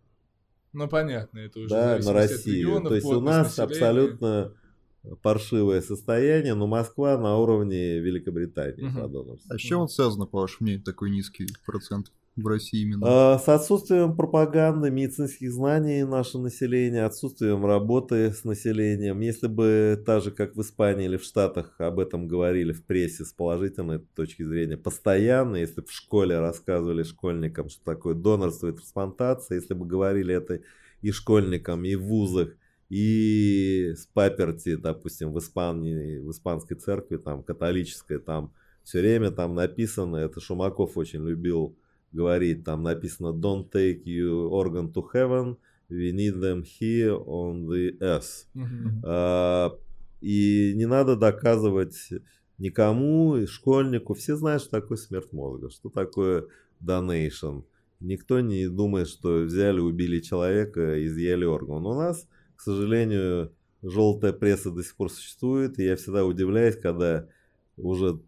Ну, понятно, это уже да, на регионов, То есть у нас населения. абсолютно паршивое состояние, но Москва на уровне Великобритании по донорству. А с чем он связано, по вашему мнению, такой низкий процент в России именно? А, С отсутствием пропаганды, медицинских знаний наше население, отсутствием работы с населением. Если бы так же, как в Испании или в Штатах, об этом говорили в прессе с положительной точки зрения постоянно, если бы в школе рассказывали школьникам, что такое донорство и трансплантация, если бы говорили это и школьникам, и в вузах, и с паперти, допустим, в Испании, в испанской церкви, там, католической, там, все время там написано, это Шумаков очень любил говорить, там написано Don't take you organ to heaven, we need them here on the earth. Мгм. А, И не надо доказывать никому, и школьнику. Все знают, что такое смерть мозга, что такое donation. Никто не думает, что взяли, убили человека, изъяли орган. У нас, к сожалению, желтая пресса до сих пор существует, и я всегда удивляюсь, когда уже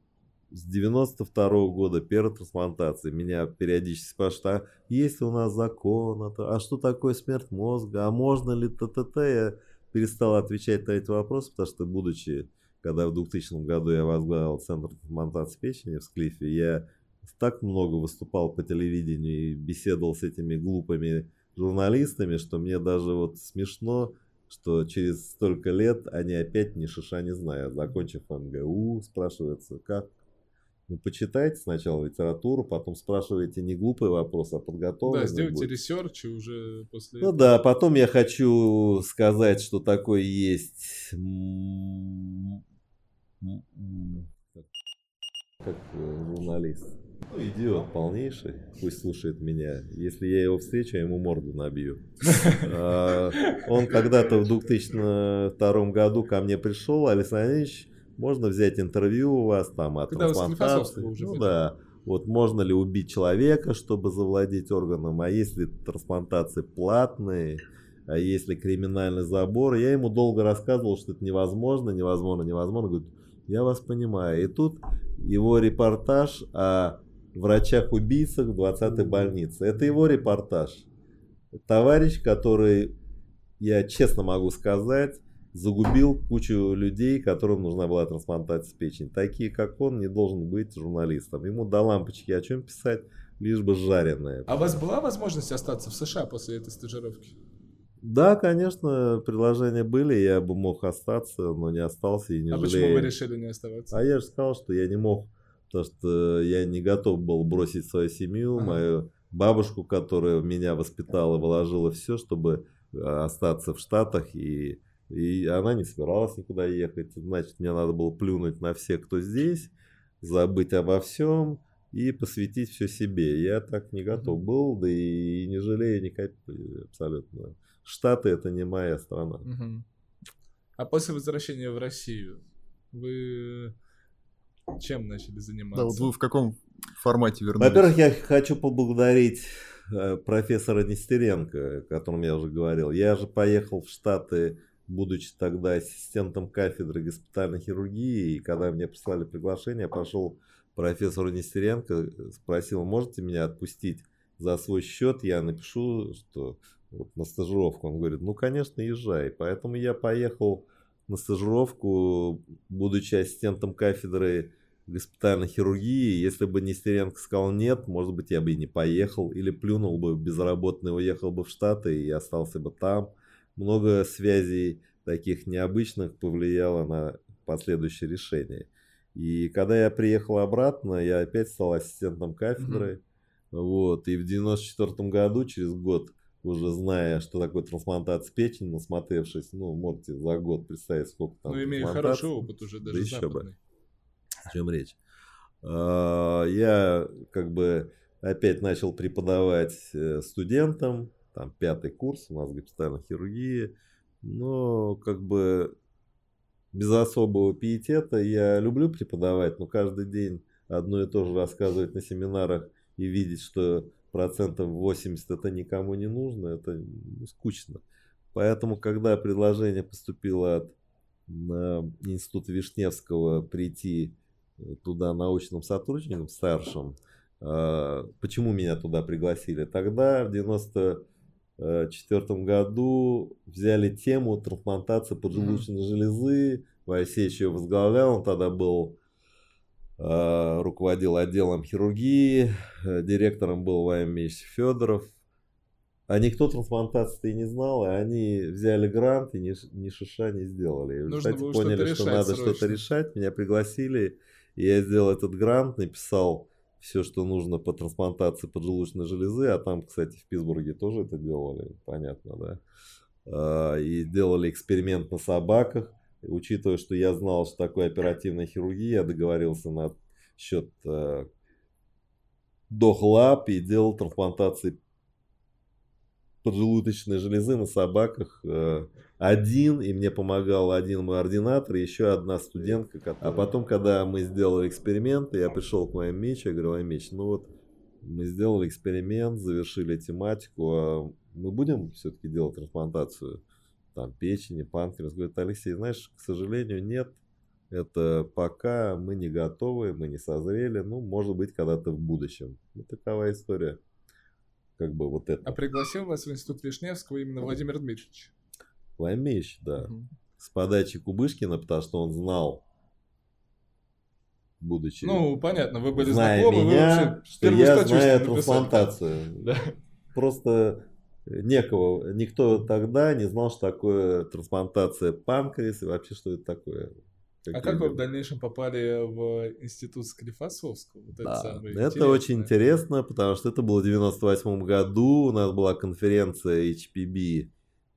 с 92 года первой трансплантации меня периодически спрашивают, а есть ли у нас закон, а то- а что такое смерть мозга, а можно ли т.т.т. Я перестал отвечать на эти вопросы, потому что, будучи, когда в 2000 году я возглавил Центр трансплантации печени в Склифе, я так много выступал по телевидению и беседовал с этими глупыми журналистами, что мне даже вот смешно, что через столько лет они опять ни шиша не знают. Закончив МГУ, спрашивается, как? Ну, почитайте сначала литературу, потом спрашивайте не глупые вопросы, а подготовленные. Да, сделайте research и уже после Ну этого- да, потом я хочу сказать, что такое есть... как, э, журналист. Ну, идиот полнейший. Пусть слушает меня. Если я его встречу, я ему морду набью. А, Он когда-то в 2002 году ко мне пришел, Александр Ильич, можно взять интервью у вас там о Когда вы с трансплантации? Уже Ну да. Вот можно ли убить человека, чтобы завладеть органом, а если трансплантации платные, а если криминальный забор. Я ему долго рассказывал, что это невозможно, невозможно, невозможно. Говорит, я вас понимаю. И тут его репортаж о врачах-убийцах в 20-й больнице. Это его репортаж. Товарищ, который, я честно могу сказать, загубил кучу людей, которым нужна была трансплантация печени. Такие, как он, не должен быть журналистом. Ему до лампочки о чем писать, лишь бы жареное. А у вас была возможность остаться в США после этой стажировки? Да, конечно, предложения были, я бы мог остаться, но не остался и не а жалею. почему вы решили не оставаться? А я же сказал, что я не мог, потому что я не готов был бросить свою семью, Ага. мою бабушку, которая меня воспитала, вложила все, чтобы э, остаться в Штатах, и, и она не собиралась никуда ехать. Значит, мне надо было плюнуть на всех, кто здесь, забыть обо всем и посвятить все себе. Я так не готов был, да и, не жалею ни капли абсолютно. Штаты это не моя страна. А после возвращения в Россию вы чем начали заниматься? Да, вот вы в каком формате вернулись? Во-первых, я хочу поблагодарить э, профессора Нестеренко, о котором я уже говорил. Я же поехал в Штаты, будучи тогда ассистентом кафедры госпитальной хирургии, и когда мне прислали приглашение, пошел к профессору Нестеренко, спросил, можете меня отпустить за свой счет, я напишу, что вот на стажировку. Он говорит, ну, конечно, езжай. Поэтому я поехал на стажировку, будучи ассистентом кафедры госпитальной хирургии. Если бы Нестеренко сказал нет, может быть, я бы и не поехал. Или плюнул бы безработный, уехал бы в Штаты и остался бы там. Много связей таких необычных повлияло на последующее решение. И когда я приехал обратно, я опять стал ассистентом кафедры. Mm-hmm. Вот. И в 94 году, через год, уже зная, что такое трансплантация печени, насмотревшись, ну, можете за год представить, сколько там Ну, имея хороший опыт уже даже да еще бы. О чем речь? А, я как бы опять начал преподавать э, студентам, там пятый курс у нас госпитальной хирургии, но как бы без особого пиетета я люблю преподавать, но каждый день одно и то же рассказывать на семинарах и видеть, что процентов 80 это никому не нужно, это ну, скучно. Поэтому, когда предложение поступило от Института Вишневского прийти э, туда научным сотрудником, старшим, а, почему меня туда пригласили? Тогда, в 94 году, взяли тему трансплантации поджелудочной железы, Васильевич ее возглавлял, он тогда был Э, руководил отделом хирургии, э, директором был Ваймич Федоров. А никто трансплантации и не знал, и они взяли грант и ни, ни шиша не сделали. И Нужно результате поняли, что надо что-то решать. Меня пригласили, и я сделал этот грант, написал все, что нужно по трансплантации поджелудочной железы, а там, кстати, в Питтсбурге тоже это делали, понятно, да. Э, и делали эксперимент на собаках учитывая, что я знал, что такое оперативная хирургия, я договорился на счет э, дохлап и делал трансплантации поджелудочной железы на собаках э, один, и мне помогал один мой ординатор, и еще одна студентка. Которая... А потом, когда мы сделали эксперимент, я пришел к моему мечу, я говорю, меч, ну вот мы сделали эксперимент, завершили тематику, а мы будем все-таки делать трансплантацию? там печени, панкреас. Говорит, Алексей, знаешь, к сожалению, нет. Это пока мы не готовы, мы не созрели. Ну, может быть, когда-то в будущем. Вот такова история. Как бы вот это. А пригласил вас в институт Вишневского именно Владимир Дмитриевич? Владимир да. Угу. С подачи Кубышкина, потому что он знал, будучи... Ну, понятно, вы были зная знакомы, меня, вы вообще что я знаю трансплантацию. <laughs> Да. Просто некого, никто тогда не знал, что такое трансплантация панкреаса и вообще, что это такое. Как а как вы в дальнейшем попали в институт Склифосовского? Вот да, это, это очень интересно, потому что это было в 98 году, у нас была конференция HPB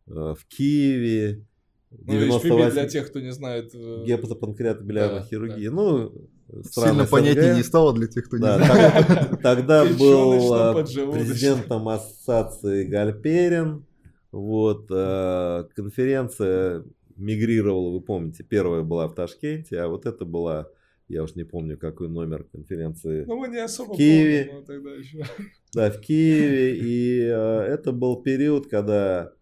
э, в Киеве. 98... Ну, HPB для тех, кто не знает... Э, Гепатопанкреатобилиарной да, хирургии. Да. Ну, Сильно понятнее не стало для тех, кто да, не знает. <laughs> Тогда был а, президентом ассоциации Гальперин. Вот, а, конференция мигрировала, вы помните, первая была в Ташкенте, а вот это была, я уж не помню, какой номер конференции. Ну, мы не особо в Киеве. Помним, тогда еще. Да, в Киеве. И э, это был период, когда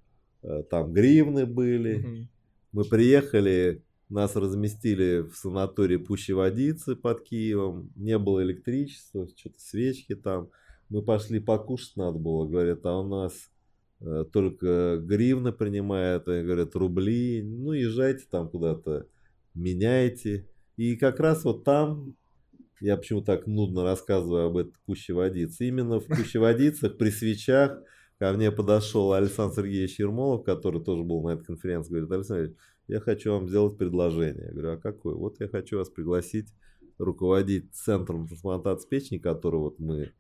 э, там гривны были. Мы приехали нас разместили в санатории Пущей Водицы под Киевом. Не было электричества, что-то свечки там. Мы пошли покушать надо было. Говорят, а у нас только гривны принимают, и говорят, рубли. Ну, езжайте там куда-то, меняйте. И как раз вот там, я почему так нудно рассказываю об этой Пущей Водице, именно в Пущей Водицах при свечах ко мне подошел Александр Сергеевич Ермолов, который тоже был на этой конференции, говорит, Александр я хочу вам сделать предложение. Я говорю, а какое? Вот я хочу вас пригласить руководить центром трансплантации печени, который вот мы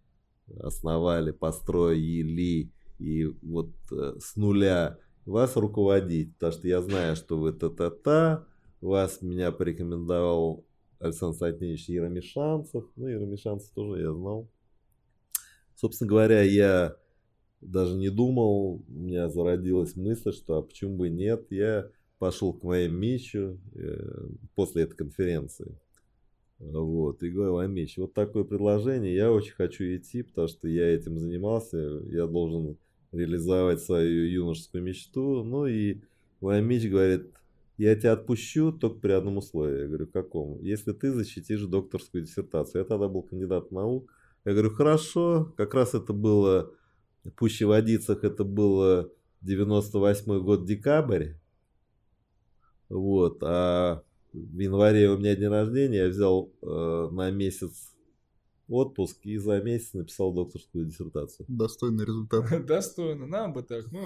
основали, построили, и вот э, с нуля вас руководить, потому что я знаю, что вы та-та-та, вас меня порекомендовал Александр Сатневич Яромишанцев, ну, Яромишанцев тоже я знал. Собственно говоря, я даже не думал, у меня зародилась мысль, что а почему бы нет, я пошел к моему Мичу э, после этой конференции. Вот, и говорил, Амич, вот такое предложение, я очень хочу идти, потому что я этим занимался, я должен реализовать свою юношескую мечту. Ну и Ваймич говорит, я тебя отпущу только при одном условии. Я говорю, каком? Если ты защитишь докторскую диссертацию. Я тогда был кандидат наук. Я говорю, хорошо, как раз это было, в Пущеводицах это было 98 год, декабрь. Вот, а в январе у меня день рождения, я взял э, на месяц отпуск и за месяц написал докторскую диссертацию. Достойный результат. <laughs> Достойно, нам бы так, ну...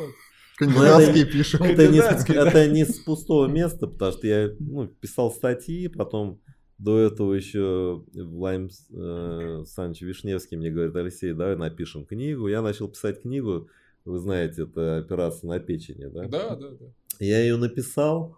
Кандидатские пишем. Это не, это не с пустого места, потому что я ну, писал статьи, потом до этого еще Владимир э, Саныч Вишневский мне говорит, Алексей, давай напишем книгу. Я начал писать книгу, вы знаете, это операция на печени, да? Да, да, да. Я ее написал,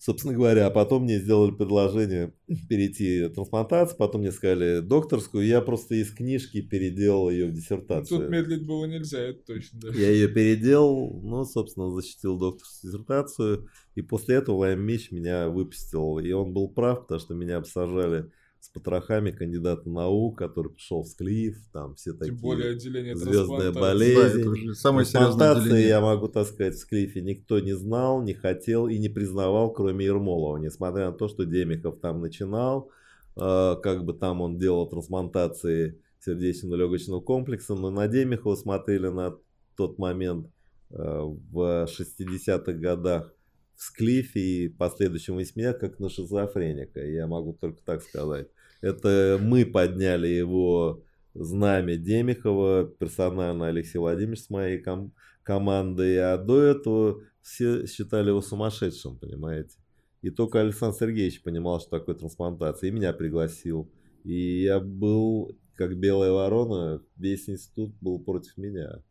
собственно говоря, а потом мне сделали предложение перейти трансплантацию, потом мне сказали докторскую, я просто из книжки переделал ее в диссертацию. Тут медлить было нельзя, это точно. Да. Я ее переделал, ну, собственно, защитил докторскую диссертацию, и после этого Вайм Мич меня выпустил, и он был прав, потому что меня обсажали с потрохами кандидата наук, который пришел в Склиф, там все такие. Тем более отделение Звездная болезнь. Да, самое серьезное я могу так сказать, в Склифе никто не знал, не хотел и не признавал, кроме Ермолова. Несмотря на то, что Демихов там начинал, э, как бы там он делал трансплантации сердечно-легочного комплекса, но на Демихова смотрели на тот момент э, в 60-х годах в Склифе и последующем восьмия как на шизофреника. Я могу только так сказать. Это мы подняли его знамя Демихова, персонально Алексей Владимирович с моей ком- командой, а до этого все считали его сумасшедшим, понимаете. И только Александр Сергеевич понимал, что такое трансплантация, и меня пригласил. И я был, как белая ворона, весь институт был против меня.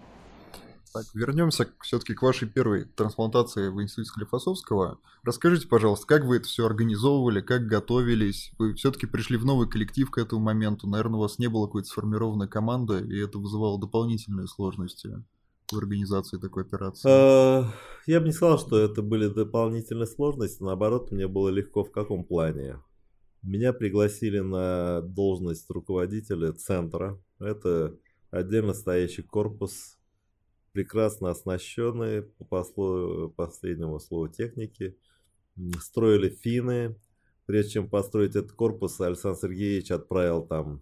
Так, вернемся все-таки к вашей первой трансплантации в институте Склифосовского. Расскажите, пожалуйста, как вы это все организовывали, как готовились? Вы все-таки пришли в новый коллектив к этому моменту. Наверное, у вас не было какой-то сформированной команды, и это вызывало дополнительные сложности в организации такой операции. А, я бы не сказал, что это были дополнительные сложности. Наоборот, мне было легко в каком плане. Меня пригласили на должность руководителя центра. Это отдельно стоящий корпус прекрасно оснащенные, по послу, последнему слову техники, строили фины. Прежде чем построить этот корпус, Александр Сергеевич отправил там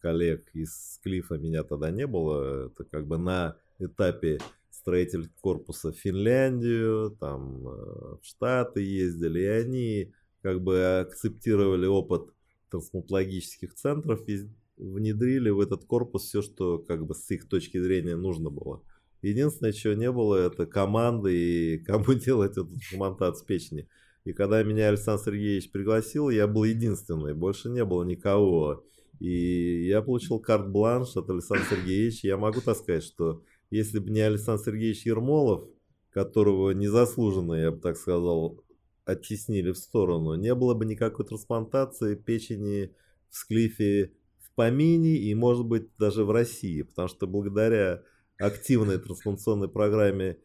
коллег из Клифа, меня тогда не было, это как бы на этапе строитель корпуса в Финляндию, там э, в Штаты ездили, и они как бы акцептировали опыт трансплантологических центров и внедрили в этот корпус все, что как бы с их точки зрения нужно было. Единственное, чего не было, это команды и кому <laughs> делать эту трансплантацию печени. И когда меня Александр Сергеевич пригласил, я был единственный, больше не было никого. И я получил карт-бланш от Александра Сергеевича. Я могу так сказать, что если бы не Александр Сергеевич Ермолов, которого незаслуженно, я бы так сказал, оттеснили в сторону, не было бы никакой трансплантации печени в Склифе в помине и, может быть, даже в России. Потому что благодаря активной трансплантационной программе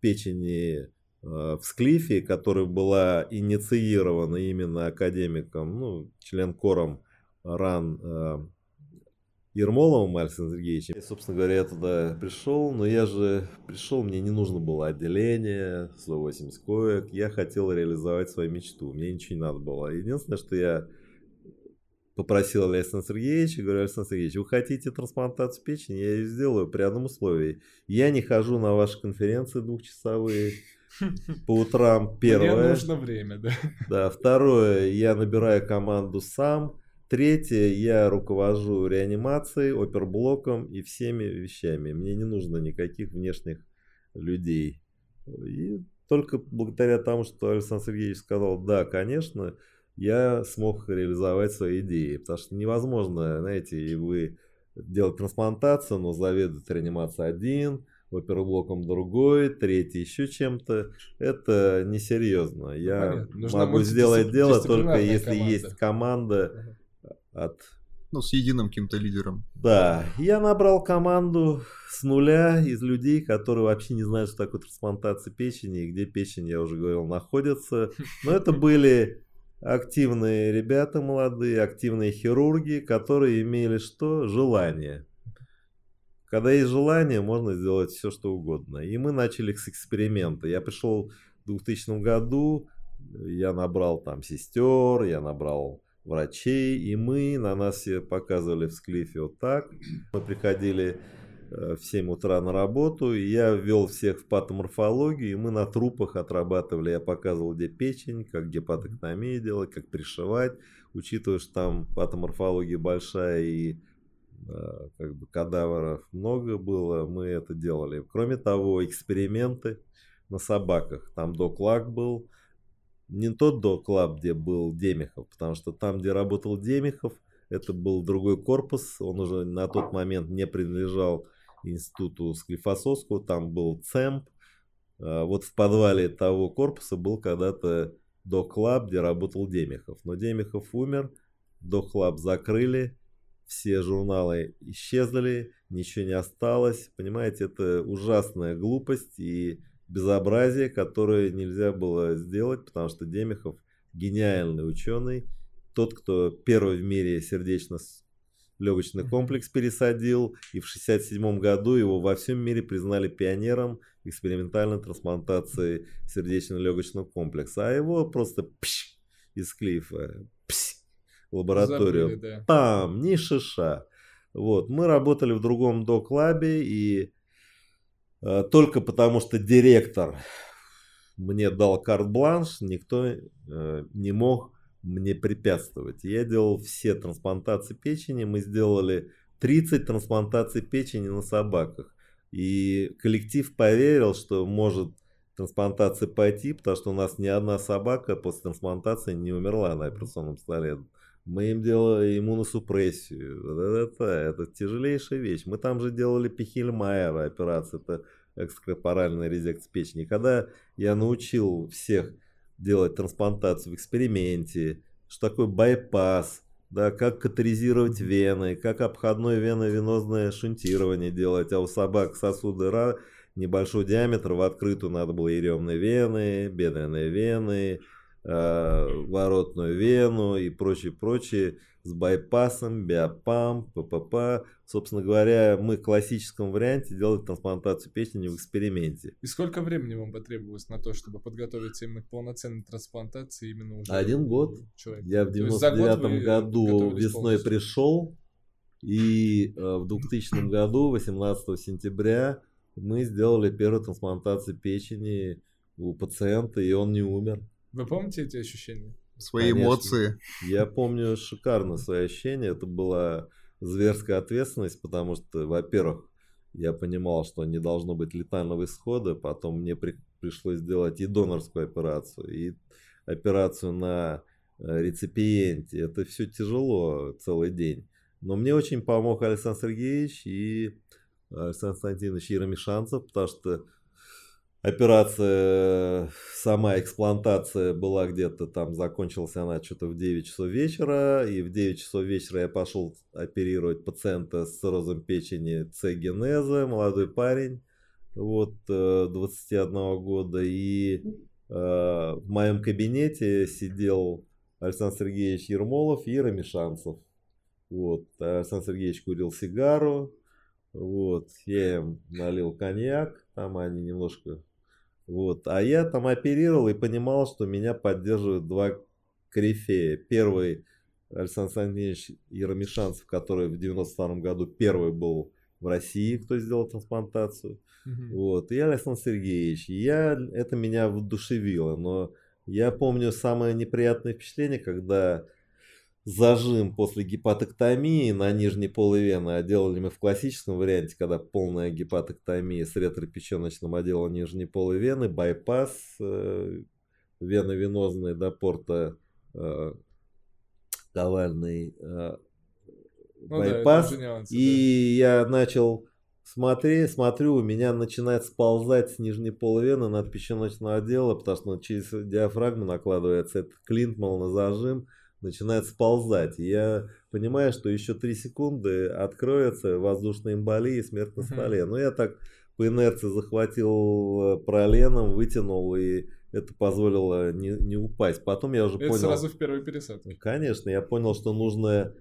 печени э, в Склифе, которая была инициирована именно академиком, ну, член кором РАН э, Ермоловым Александром Сергеевичем. И, собственно говоря, я туда пришел, но я же пришел, мне не нужно было отделение, 180 коек, я хотел реализовать свою мечту, мне ничего не надо было. Единственное, что я попросил Александр Сергеевич, говорю, Александр Сергеевич, вы хотите трансплантацию печени, я ее сделаю при одном условии. Я не хожу на ваши конференции двухчасовые <laughs> по утрам, первое. Мне нужно время, да. Да, второе, я набираю команду сам. Третье, я руковожу реанимацией, оперблоком и всеми вещами. Мне не нужно никаких внешних людей. И только благодаря тому, что Александр Сергеевич сказал, да, конечно, я смог реализовать свои идеи. Потому что невозможно, знаете, и вы делать трансплантацию, но заведует реанимация один, оперблоком другой, третий еще чем-то. Это несерьезно. Я ну, могу сделать дело только если команда. есть команда от... Ну, с единым каким-то лидером. Да, я набрал команду с нуля из людей, которые вообще не знают, что такое трансплантация печени и где печень, я уже говорил, находится. Но это были активные ребята молодые, активные хирурги, которые имели что? Желание. Когда есть желание, можно сделать все, что угодно. И мы начали с эксперимента. Я пришел в 2000 году, я набрал там сестер, я набрал врачей, и мы, на нас все показывали в склифе вот так. Мы приходили в 7 утра на работу, я ввел всех в патоморфологию, и мы на трупах отрабатывали, я показывал, где печень, как гепатоктомию делать, как пришивать, учитывая, что там патоморфология большая и э, как бы кадавров много было, мы это делали. Кроме того, эксперименты на собаках. Там доклак был, не тот доклаб, где был Демихов, потому что там, где работал Демихов, это был другой корпус, он уже на тот момент не принадлежал институту Склифосовского, там был ЦЕМП. А вот в подвале того корпуса был когда-то доклаб, где работал Демихов. Но Демихов умер, доклаб закрыли, все журналы исчезли, ничего не осталось. Понимаете, это ужасная глупость и безобразие, которое нельзя было сделать, потому что Демихов гениальный ученый, тот, кто первый в мире сердечно-легочный комплекс пересадил, и в 1967 году его во всем мире признали пионером экспериментальной трансплантации сердечно-легочного комплекса, а его просто пш, из клифа пш, в лабораторию. Забыли, да. Там, ни шиша. Вот. Мы работали в другом док-лабе, и Э, только потому, что директор мне дал карт-бланш, никто э, не мог мне препятствовать. Я делал все трансплантации печени, мы сделали 30 трансплантаций печени на собаках. И коллектив поверил, что может трансплантация пойти, потому что у нас ни одна собака после трансплантации не умерла на операционном столе. Мы им делали иммуносупрессию. Это, это тяжелейшая вещь. Мы там же делали Пихельмайера операцию. Это экстракорпоральная резекция печени. Когда я научил всех делать трансплантацию в эксперименте, что такое байпас, да, как катаризировать вены, как обходное веновенозное шунтирование делать, а у собак сосуды небольшого диаметра в открытую надо было еремные вены, бедренные вены, воротную вену и прочее, прочее с байпасом, биопам, ППП. Собственно говоря, мы в классическом варианте делали трансплантацию печени в эксперименте. И сколько времени вам потребовалось на то, чтобы подготовиться именно к полноценной трансплантации именно уже? Один год. Человека? Я в 99 году весной полностью? пришел, и э, в 2000 году, 18 сентября, мы сделали первую трансплантацию печени у пациента, и он не умер. Вы помните эти ощущения? Свои Конечно. эмоции. Я помню шикарно свои ощущения. Это была зверская ответственность, потому что, во-первых, я понимал, что не должно быть летального исхода. Потом мне при, пришлось сделать и донорскую операцию, и операцию на э, реципиенте. Это все тяжело целый день. Но мне очень помог Александр Сергеевич и Александр Константинович Еромишанцев, потому что Операция, сама эксплантация была где-то там, закончилась она что-то в 9 часов вечера, и в 9 часов вечера я пошел оперировать пациента с циррозом печени С-генеза, молодой парень, вот, 21 э, года, и э, в моем кабинете сидел Александр Сергеевич Ермолов и Рамишанцев. Вот, Александр Сергеевич курил сигару, вот, я им налил коньяк, там они немножко вот. А я там оперировал и понимал, что меня поддерживают два корифея. Первый Александр Александрович Яромишанцев, который в 92 году первый был в России, кто сделал трансплантацию. Угу. Вот. И Александр Сергеевич. Я, это меня вдушевило. Но я помню самое неприятное впечатление, когда зажим после гепатоктомии на нижней полой вены, а делали мы в классическом варианте, когда полная гепатоктомия с ретропеченочным отделом нижней полой вены, байпас э, веновенозный до порта э, ковальный э, ну, байпас. Да, нюансы, и да. я начал смотреть, смотрю, у меня начинает сползать с нижней полой вены над печеночного отдела, потому что через диафрагму накладывается этот клинтмал на зажим начинает сползать. я понимаю, что еще 3 секунды откроется воздушная эмболия и смерть на столе. Но я так по инерции захватил э, проленом, вытянул и это позволило не, не упасть. Потом я уже Это понял... сразу в первой пересадке. Конечно, я понял, что нужно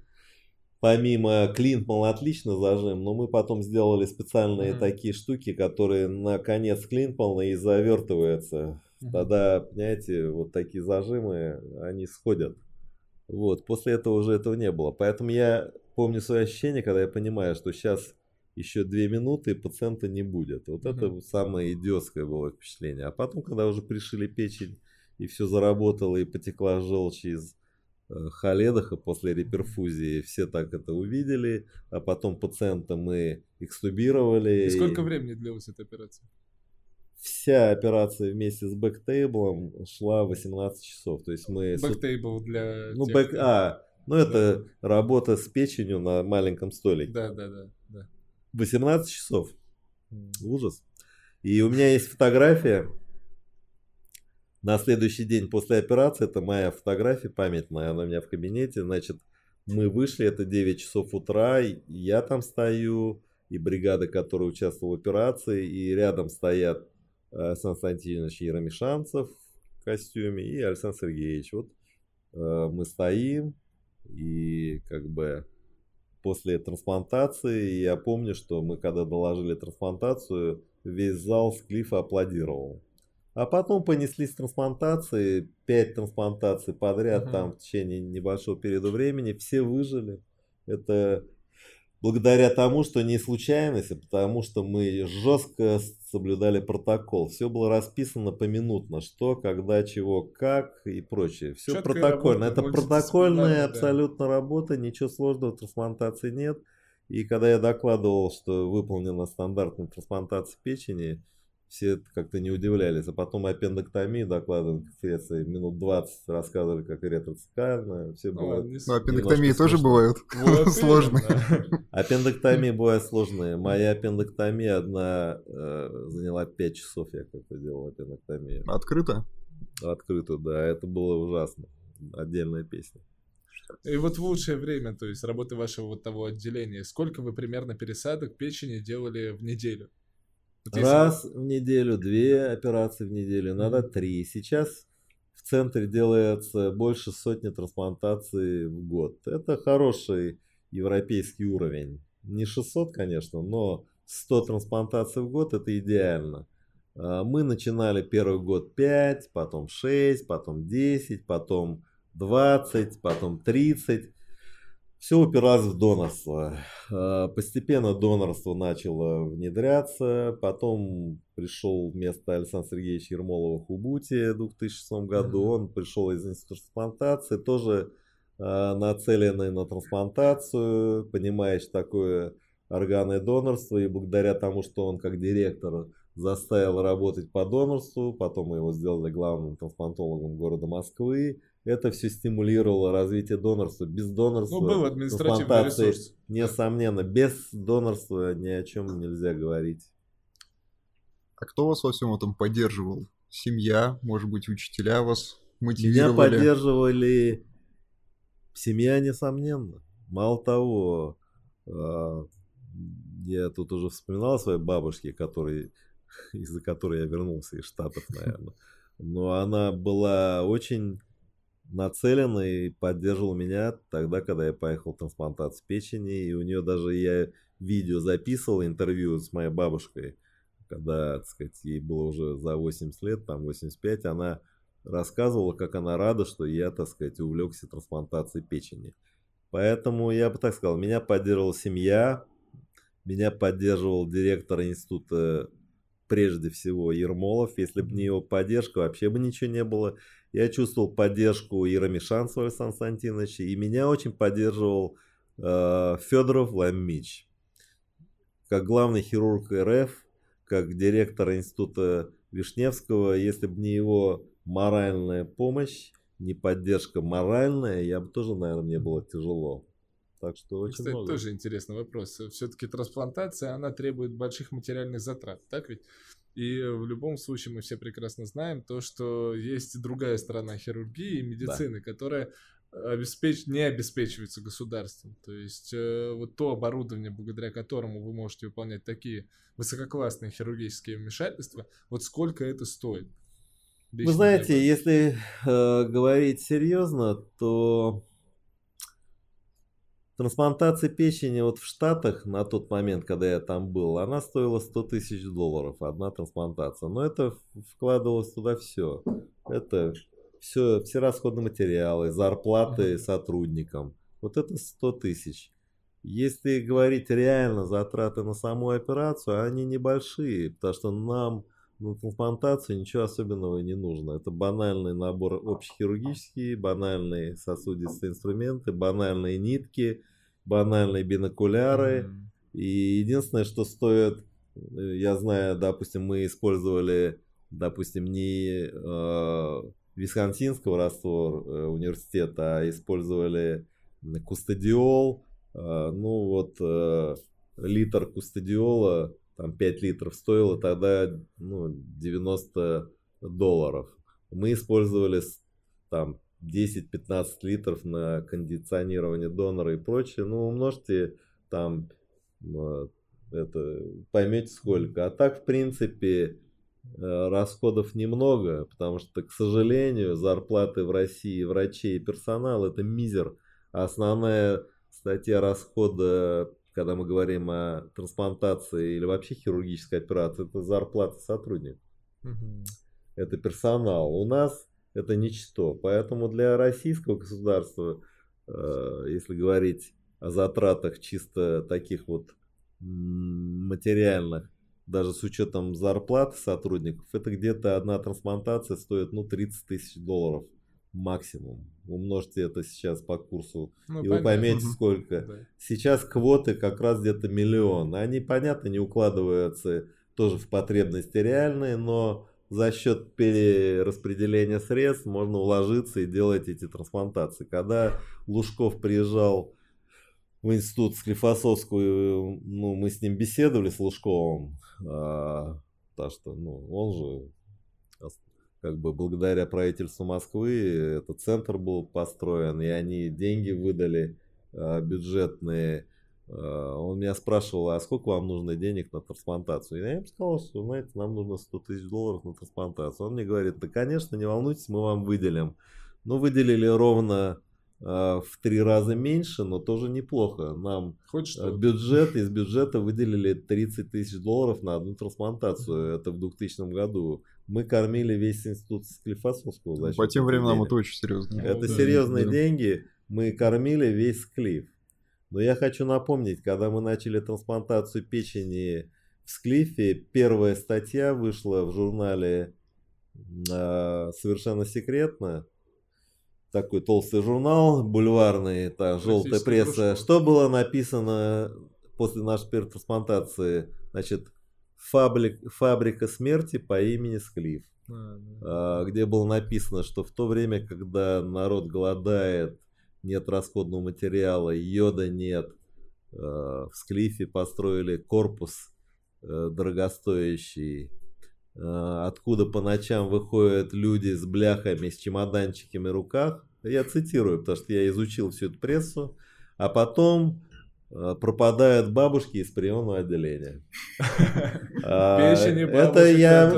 помимо клинпмала отлично зажим, но мы потом сделали специальные Мгм. такие штуки, которые на конец клинпмала и завертываются. Мгм. Тогда, понимаете, вот такие зажимы, они сходят. Вот, после этого уже этого не было. Поэтому я помню свои ощущения, когда я понимаю, что сейчас еще две минуты и пациента не будет. Вот это Мгм. самое идиотское было впечатление. А потом, когда уже пришили печень, и все заработало, и потекла желчь из э, холедоха после реперфузии, все так это увидели, а потом пациента мы экстубировали. И сколько и времени длилась эта операция? Вся операция вместе с back table ом шла 18 часов. То есть мы... Back table для Ну, тех, back... А, ну это работа с печенью на маленьком столике. Да, да, да, да. 18 часов. Ужас. И у меня есть фотография. На следующий день после операции, это моя фотография памятная, она у меня в кабинете. Значит, мы вышли, это 9 часов утра, и я там стою, и бригада, которая участвовала в операции, и рядом стоят Александр Константинович Яромишанцев в костюме и Александр Сергеевич. Вот э, мы стоим, и как бы после трансплантации, я помню, что мы когда доложили трансплантацию, весь зал с клифа аплодировал. А потом понеслись трансплантации, пять трансплантаций подряд, Мгм. там в течение небольшого периода времени, все выжили. Это благодаря тому, что не случайность, а потому что мы жестко соблюдали протокол. Все было расписано поминутно, что, когда, чего, как и прочее. Все Чёткая протокольно. работа, Это протокольная мультидисциплинарная, да. абсолютно работа, ничего сложного трансплантации нет. И когда я докладывал, что выполнена стандартная трансплантация печени, все как-то не удивлялись. А потом аппендэктомии докладывали в конференции, минут 20 рассказывали, как ретрацикальная. Все Ну, было Ну, аппендэктомии тоже бывают <laughs> Вот сложные. именно. Аппендэктомии бывают сложные. Моя аппендэктомия одна э, заняла 5 часов, я как-то делал аппендэктомию. Открыто? Открыто, да, это было ужасно. Отдельная песня. И вот в лучшее время, то есть работы вашего вот того отделения, сколько вы примерно пересадок печени делали в неделю? Раз в неделю, две операции в неделю, иногда три. Сейчас в центре делается больше сотни трансплантаций в год. Это хороший европейский уровень. Не 600, конечно, но 100 трансплантаций в год это идеально. А, Мы начинали первый год 5, потом 6, потом 10, потом 20, потом 30. Все упиралось в донорство. А, Постепенно донорство начало внедряться. Потом пришел вместо Александра Сергеевича Ермолова Хубути в 2006 году. Он пришел из института трансплантации, тоже а, нацеленный на трансплантацию, понимая, что такое органное донорство. И благодаря тому, что он как директор заставил работать по донорству, потом мы его сделали главным трансплантологом города Москвы. Это все стимулировало развитие донорства. Без донорства Ну, был административный трансплантации, ресурс. Несомненно, без донорства ни о чем нельзя говорить. А кто вас во всем этом поддерживал? Семья, может быть, учителя вас Меня мотивировали? поддерживали семья, несомненно. Мало того, а, я тут уже вспоминал о своей бабушке, который, <laughs> из-за которой я вернулся из Штатов, наверное. Но она была очень нацелена и поддерживала меня тогда, когда я поехал в трансплантацию печени. И у нее даже я видео записывал, интервью с моей бабушкой, когда, так сказать, ей было уже за 80 лет, там 85, она рассказывала, как она рада, что я, так сказать, увлекся трансплантацией печени. Поэтому я бы так сказал, меня поддерживала семья, меня поддерживал директор института, прежде всего, Ермолов. Если бы не его поддержка, вообще бы ничего не было. Я чувствовал поддержку Яромишанцева Александра Константиновича, и меня очень поддерживал э, Федоров Ламич. Как главный хирург РФ, как директор института Вишневского, если бы не его моральная помощь, не поддержка моральная, я бы тоже, наверное, мне было тяжело. Так что очень Кстати, много. тоже интересный вопрос. Все-таки трансплантация, она требует больших материальных затрат, так ведь? И в любом случае мы все прекрасно знаем то, что есть другая сторона хирургии и медицины, которая обеспеч... не обеспечивается государством. То есть э, вот то оборудование, благодаря которому вы можете выполнять такие высококлассные хирургические вмешательства, вот сколько это стоит? Вы знаете, если э, говорить серьезно, то трансплантация печени вот в Штатах на тот момент, когда я там был, она стоила 100 тысяч долларов, одна трансплантация. Но это вкладывалось туда все. Это все, все расходные материалы, зарплаты сотрудникам. Вот это 100 тысяч. Если говорить реально затраты на саму операцию, они небольшие, потому что нам на трансплантацию ничего особенного не нужно. Это банальный набор общехирургический, банальные сосудистые инструменты, банальные нитки, банальные бинокуляры. Mm-hmm. И единственное, что стоит, э, я знаю, допустим, мы использовали, допустим, не э, висконсинского раствор э, университета, а использовали кустодиол. Э, ну вот э, литр кустодиола, там 5 литров стоило тогда ну, 90 долларов. Мы использовали там 10-15 литров на кондиционирование донора и прочее. Ну, умножьте там это поймете сколько. А так, в принципе, Э, расходов немного, потому что, к сожалению, зарплаты в России врачей и персонала это мизер. Основная статья расхода, когда мы говорим о трансплантации или вообще хирургической операции, это зарплата сотрудников. Угу. Это персонал. У нас это ничто. Поэтому для российского государства, э, если говорить о затратах чисто таких вот материальных, даже с учетом зарплат сотрудников, это где-то одна трансплантация стоит ну 30 тысяч долларов максимум. Умножьте это сейчас по курсу, ну, и понятно. вы поймете сколько. Да. Сейчас квоты как раз где-то миллион. Они, понятно, не укладываются тоже в потребности реальные, но за счет перераспределения средств можно уложиться и делать эти трансплантации. Когда Лужков приезжал в институт Склифосовскую, ну, мы с ним беседовали, с Лужковым, а, потому что, ну, он же, как бы благодаря правительству Москвы, этот центр был построен, и они деньги выдали а, бюджетные. А, он меня спрашивал, а сколько вам нужно денег на трансплантацию? Я ему сказал, что, знаете, нам нужно 100 тысяч долларов на трансплантацию. Он мне говорит, да, конечно, не волнуйтесь, мы вам выделим. Ну, выделили ровно а, в три раза меньше, но тоже неплохо. Нам Хоть бюджет, из бюджета выделили 30 тысяч долларов на одну трансплантацию. Это в 2000 году. Мы кормили весь институт Склифосовского. По тем временам это очень серьезно. Это да, серьезные да. деньги. Мы кормили весь Склиф. Но я хочу напомнить, когда мы начали трансплантацию печени в Склифе, первая статья вышла в журнале э, совершенно секретно такой толстый журнал, бульварный, та желтая пресса. Что было написано после нашей первой трансплантации? Значит, фабрик, фабрика смерти по имени Склиф. А, да. где было написано, что в то время, когда народ голодает, нет расходного материала, йода нет, а, в Склифе построили корпус э, дорогостоящий, Э, откуда по ночам выходят люди с бляхами, с чемоданчиками в руках. Я цитирую, потому что я изучил всю эту прессу. А потом пропадают бабушки из приемного отделения. <laughs> А, это я...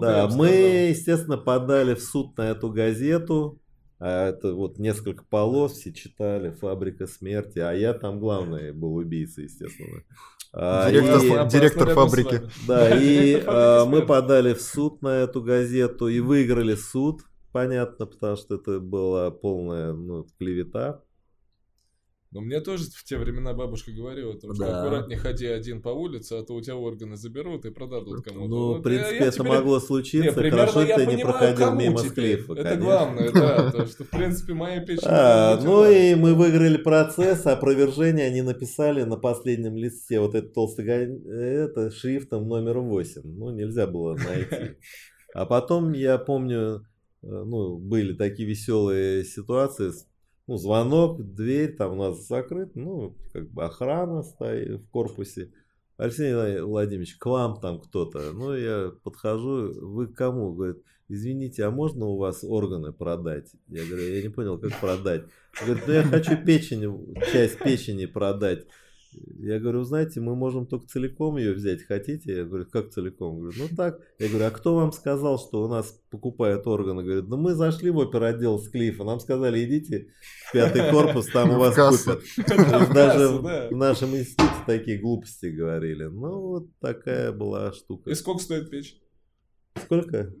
Да, мы, естественно, подали в суд на эту газету. А это вот несколько полос, все читали «Фабрика смерти», а я там главный был убийца, естественно. А, директор, и, директор фабрики. Да, <laughs> и а, мы подали в суд на эту газету и выиграли суд, понятно, потому что это была полная ну, клевета. Но мне тоже в те времена бабушка говорила, что да. аккуратнее ходи один по улице, а то у тебя органы заберут и продадут кому-то. Ну, вот в принципе, это теперь... могло случиться. Не, Хорошо, ты не проходил мимо склифа, Это главное, да, то, что, в принципе, моя печень... А, ну и мы выиграли процесс, опровержение они написали на последнем листе, вот этот толстый, это шрифтом номер 8. Ну, нельзя было найти. А потом, я помню, э, ну, были такие веселые ситуации ну, звонок, дверь, там у нас закрыт, ну, как бы охрана стоит в корпусе. Алексей Владимирович, к вам там кто-то. Ну, я подхожу, вы к кому? Говорит, извините, а можно у вас органы продать? Я говорю, я не понял, как продать. Говорит, ну я хочу печень, часть печени продать. Я говорю, знаете, мы можем только целиком ее взять, хотите? Я говорю, как целиком? Говорю, ну так. Я говорю, а кто вам сказал, что у нас покупают органы? Говорит, ну мы зашли в оперотдел с Клифа, нам сказали, идите в пятый корпус, там у вас купят. <laughs> Даже в нашем институте такие глупости говорили. Ну вот такая была штука. И сколько стоит печь? Сколько?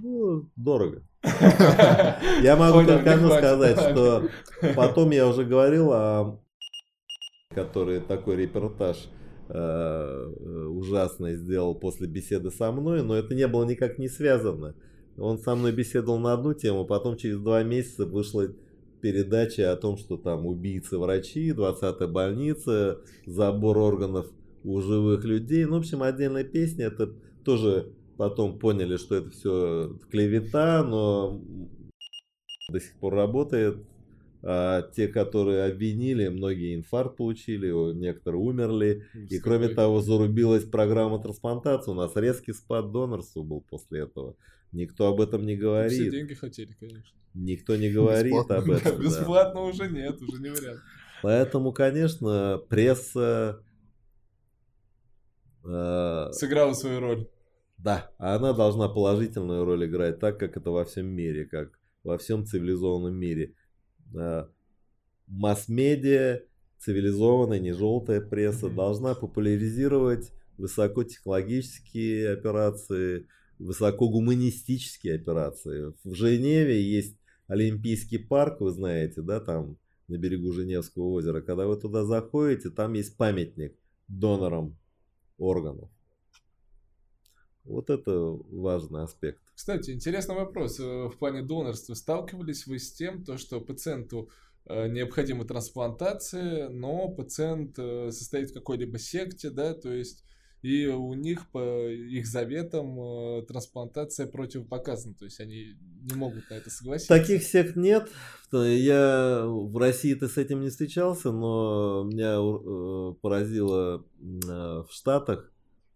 Ну, дорого. <laughs> Я могу только одно сказать, что потом я уже говорил о который такой репортаж э, ужасный сделал после беседы со мной, но это не было никак не связано. Он со мной беседовал на одну тему, потом через два месяца вышла передача о том, что там убийцы врачи, 20-я больница, забор органов у живых людей. Ну, в общем, отдельная песня, это тоже потом поняли, что это все клевета, но до сих пор работает. А те, которые обвинили, многие инфаркт получили, некоторые умерли. И кроме того, зарубилась программа трансплантации. У нас резкий спад донорства был после этого. Никто об этом не говорит. Все деньги хотели, конечно. Никто не <laughs> говорит Бесплатно. об этом. Бесплатно да. уже нет, уже не вариант. Поэтому, конечно, пресса... Э, Сыграла свою роль. Да, она должна положительную роль играть, так как это во всем мире, как во всем цивилизованном мире. Э, масс-медиа, цивилизованная, не желтая пресса, должна популяризировать высокотехнологические операции, высокогуманистические операции. В Женеве есть Олимпийский парк, вы знаете, да, там на берегу Женевского озера. Когда вы туда заходите, там есть памятник донорам органов. Вот это важный аспект. Кстати, интересный вопрос. Э, в плане донорства сталкивались вы с тем, то, что пациенту э, необходима трансплантация, но пациент э, состоит в какой-либо секте, да, то есть и у них по их заветам трансплантация противопоказана, то есть они не могут на это согласиться. Таких сект нет. Я в России-то с этим не встречался, но меня поразило в Штатах,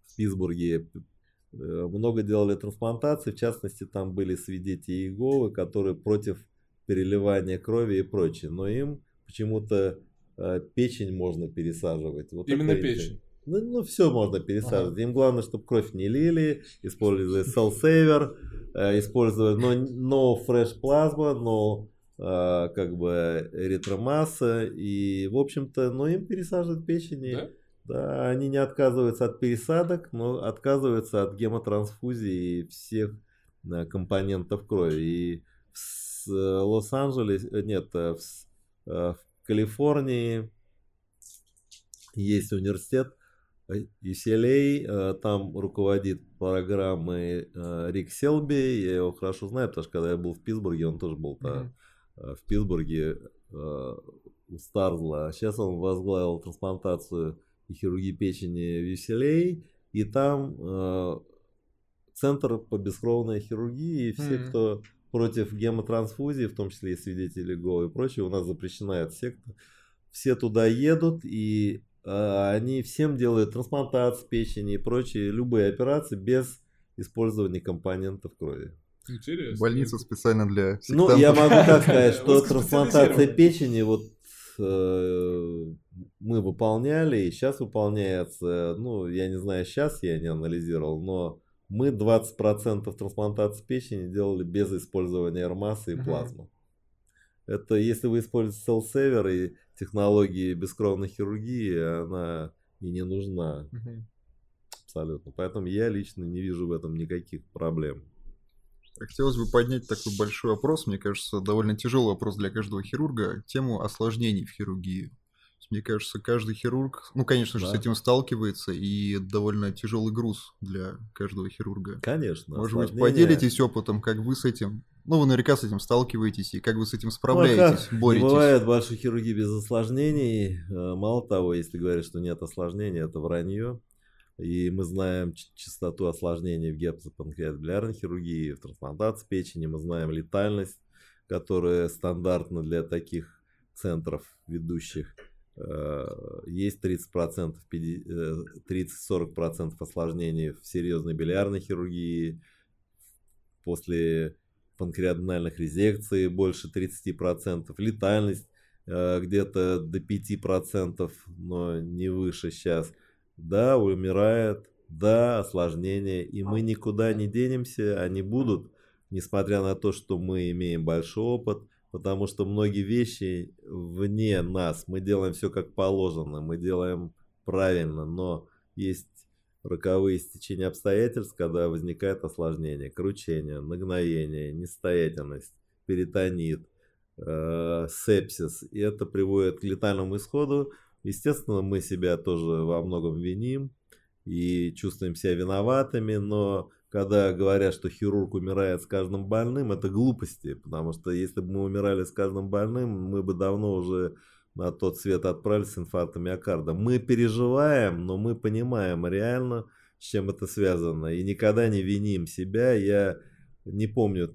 в Питтсбурге много делали трансплантаций, в частности, там были свидетели Иеговы, которые против переливания крови и прочее, но им почему-то э, печень можно пересаживать. Вот Именно печень? Ну, ну, все можно пересаживать. Ага. Им главное, чтобы кровь не лили, использовать cell saver, э, использовать но, но fresh плазма, но как бы эритромасса. И, в общем-то, но им пересаживают печень. Да? Да, они не отказываются от пересадок, но отказываются от гемотрансфузии и всех компонентов крови. И в Лос-Анджелесе, э, нет, э, в, э, в Калифорнии есть университет UCLA, там руководит программой Рик Селби, я его хорошо знаю, потому что когда я был в Питтсбурге, он тоже был mm-hmm. в Питтсбурге у Старзла. Сейчас он возглавил трансплантацию и хирургии печени Веселей, и там э, центр по бескровной хирургии, и все, mm-hmm. кто против гемотрансфузии, в том числе и свидетели ГО и прочее, у нас запрещена эта секта, все туда едут, и э, они всем делают трансплантацию печени и прочие, любые операции без использования компонентов крови. Интересно. Больница специально для сектантов. Ну, я могу так сказать, <laughs> что трансплантация печени, вот мы выполняли, и сейчас выполняется, ну, я не знаю, сейчас я не анализировал, но мы 20% трансплантации печени делали без использования эрмаса и плазмы. Uh-huh. Это если вы используете Saver и технологии бескровной хирургии, она и не нужна. Uh-huh. Абсолютно. Поэтому я лично не вижу в этом никаких проблем. Хотелось бы поднять такой большой вопрос, мне кажется, довольно тяжелый вопрос для каждого хирурга, тему осложнений в хирургии. Мне кажется, каждый хирург, ну, конечно же, да. с этим сталкивается, и довольно тяжелый груз для каждого хирурга. Конечно. Может осложнения... быть, поделитесь опытом, как вы с этим, ну, вы наверняка с этим сталкиваетесь, и как вы с этим справляетесь, ну, боретесь. бывает большой хирургии без осложнений. Э, мало того, если говорят, что нет осложнений, это вранье. И мы знаем частоту осложнений в гепатопанкреатоблярной хирургии, в трансплантации печени, мы знаем летальность, которая стандартна для таких центров ведущих. Э, есть 30%, 30-40% э, осложнений в серьезной билиарной хирургии, после панкреатональных резекций больше 30%, летальность э, где-то до 5%, но не выше сейчас. Да, умирает, да, осложнения, и мы никуда не денемся, они будут, несмотря на то, что мы имеем большой опыт, потому что многие вещи вне нас, мы делаем все как положено, мы делаем правильно, но есть роковые стечения обстоятельств, когда возникает осложнение, кручение, нагноение, нестоятельность, перитонит, э, сепсис, и это приводит к летальному исходу. Естественно, мы себя тоже во многом виним и чувствуем себя виноватыми, но когда говорят, что хирург умирает с каждым больным, это глупости, потому что если бы мы умирали с каждым больным, мы бы давно уже на тот свет отправились с инфарктом миокарда. Мы переживаем, но мы понимаем реально, с чем это связано. И никогда не виним себя. Я не помню,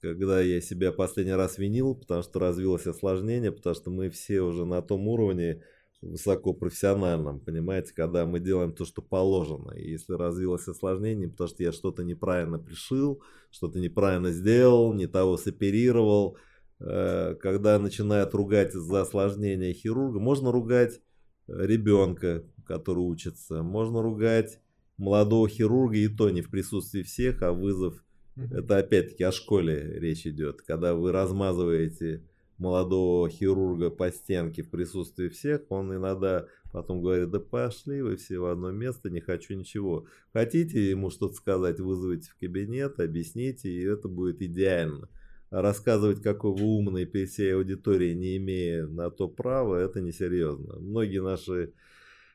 когда я себя последний раз винил, потому что развилось осложнение, потому что мы все уже на том уровне, высокопрофессиональном, понимаете, когда мы делаем то, что положено. И если развилось осложнение, потому что я что-то неправильно пришил, что-то неправильно сделал, не того соперировал, э, когда начинают ругать из-за осложнения хирурга, можно ругать ребенка, который учится, можно ругать молодого хирурга, и то не в присутствии всех, а вызов. Это опять-таки о школе речь идет, когда вы размазываете молодого хирурга по стенке в присутствии всех, он иногда потом говорит, да пошли вы все в одно место, не хочу ничего. Хотите ему что-то сказать, вызовите в кабинет, объясните, и это будет идеально. Рассказывать, какой вы умный при всей аудитории, не имея на то права, это несерьезно. Многие наши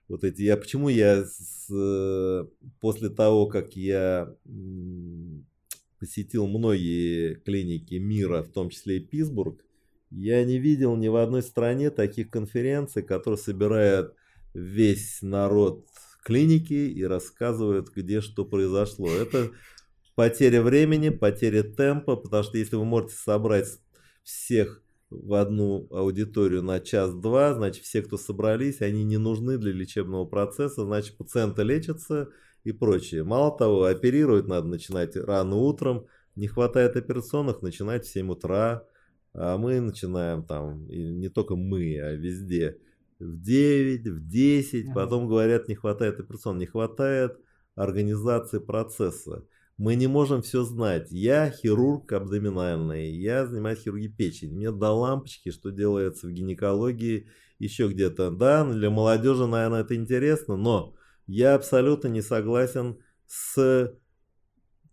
вот эти, я почему я с, после того, как я посетил многие клиники мира, в том числе и Питтсбург, я не видел ни в одной стране таких конференций, которые собирают весь народ клиники и рассказывают, где что произошло. Это потеря времени, потеря темпа, потому что если вы можете собрать всех в одну аудиторию на час-два, значит все, кто собрались, они не нужны для лечебного процесса, значит пациенты лечатся и прочее. Мало того, оперировать надо начинать рано утром, не хватает операционных, начинать в 7 утра, а мы начинаем там, и не только мы, а везде, в 9, в 10, ага. потом говорят, не хватает операционного, не хватает организации процесса. Мы не можем все знать. Я хирург абдоминальный, я занимаюсь хирургией печени. Мне до лампочки, что делается в гинекологии, еще где-то. Да, для молодежи, наверное, это интересно, но я абсолютно не согласен с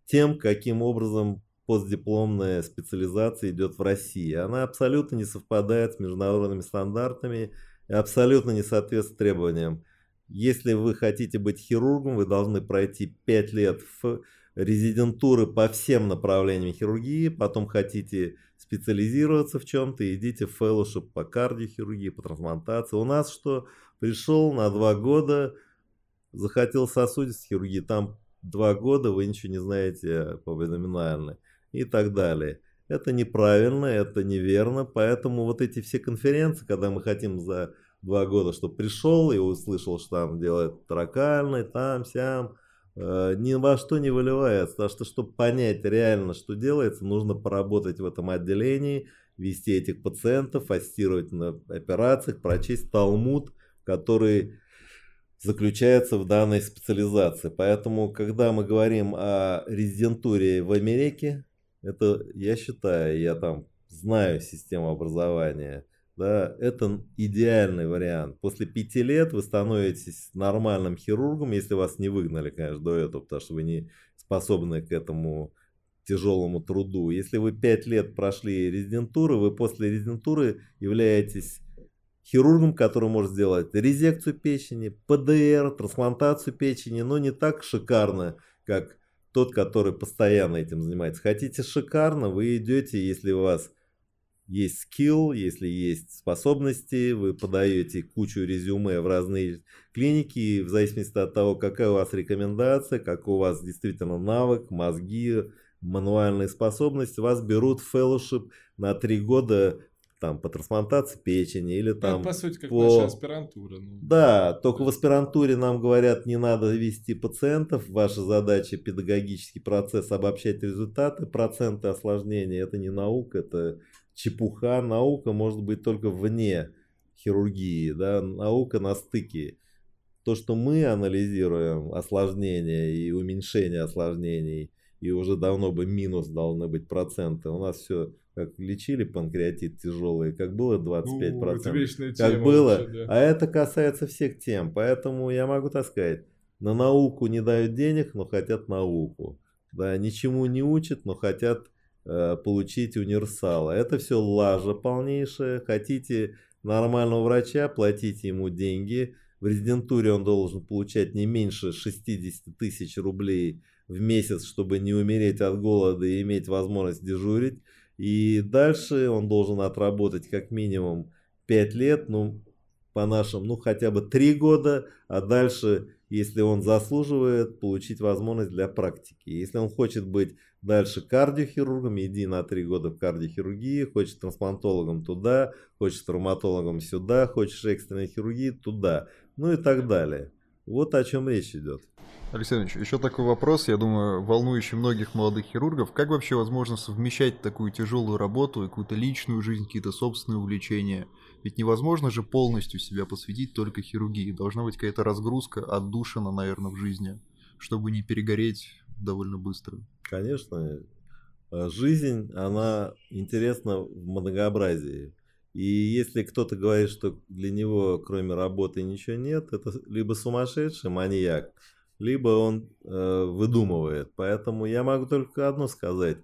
тем, каким образом постдипломная специализация идет в России. Она абсолютно не совпадает с международными стандартами и абсолютно не соответствует требованиям. Если вы хотите быть хирургом, вы должны пройти 5 лет в резидентуры по всем направлениям хирургии, потом хотите специализироваться в чем-то, идите в фэллоушип по кардиохирургии, по трансплантации. У нас что? Пришел на 2 года, захотел сосудистой хирургии, там 2 года вы ничего не знаете по абдоминальной и так далее. Это неправильно, это неверно, поэтому вот эти все конференции, когда мы хотим за два года, чтобы пришел и услышал, что там делают тракальный, там, сям, э, ни во что не выливается, потому что, чтобы понять реально, что делается, нужно поработать в этом отделении, вести этих пациентов, ассистировать на операциях, прочесть талмуд, который заключается в данной специализации. Поэтому, когда мы говорим о резидентуре в Америке, это, я считаю, я там знаю систему образования, да, это идеальный вариант. После пяти лет вы становитесь нормальным хирургом, если вас не выгнали, конечно, до этого, потому что вы не способны к этому тяжелому труду. Если вы пять лет прошли резидентуру, вы после резидентуры являетесь хирургом, который может сделать резекцию печени, ПДР, трансплантацию печени, но не так шикарно, как тот, который постоянно этим занимается. Хотите шикарно, вы идете, если у вас есть скилл, если есть способности, вы подаете кучу резюме в разные клиники, в зависимости от того, какая у вас рекомендация, какой у вас действительно навык, мозги, мануальные способности, вас берут в fellowship на три года там по трансплантации печени или там ну, по сути как по... наша аспирантура ну, да только в аспирантуре нам говорят не надо вести пациентов. Ваша задача педагогический процесс обобщать результаты. Проценты осложнений это не наука это чепуха, наука может быть только вне хирургии, да, наука на стыке. То, что мы анализируем осложнения и уменьшение осложнений, и уже давно бы минус должны быть проценты, у нас все как лечили панкреатит тяжелый, как было 25%, ну, это вечная тема как было, вообще, да. а это касается всех тем, поэтому я могу так сказать, на науку не дают денег, но хотят науку, да, ничему не учат, но хотят э, получить универсала, это все лажа полнейшая, хотите нормального врача, платите ему деньги, в резидентуре он должен получать не меньше 60 тысяч рублей в месяц, чтобы не умереть от голода и иметь возможность дежурить. И дальше он должен отработать как минимум 5 лет, ну, по нашим, ну, хотя бы 3 года, а дальше, если он заслуживает, получить возможность для практики. Если он хочет быть дальше кардиохирургом, иди на 3 года в кардиохирургии, хочет трансплантологом туда, хочет травматологом сюда, хочешь экстренной хирургии туда, ну и так далее. Вот о чем речь идет. Алексей Ильич, еще такой вопрос, я думаю, волнующий многих молодых хирургов. Как вообще возможно совмещать такую тяжелую работу и какую-то личную жизнь, какие-то собственные увлечения? Ведь невозможно же полностью себя посвятить только хирургии. Должна быть какая-то разгрузка, отдушина, наверное, в жизни, чтобы не перегореть довольно быстро. Конечно. Э, жизнь, она интересна в многообразии. И если кто-то говорит, что для него кроме работы ничего нет, это либо сумасшедший маньяк, либо он э, выдумывает. Поэтому я могу только одно сказать.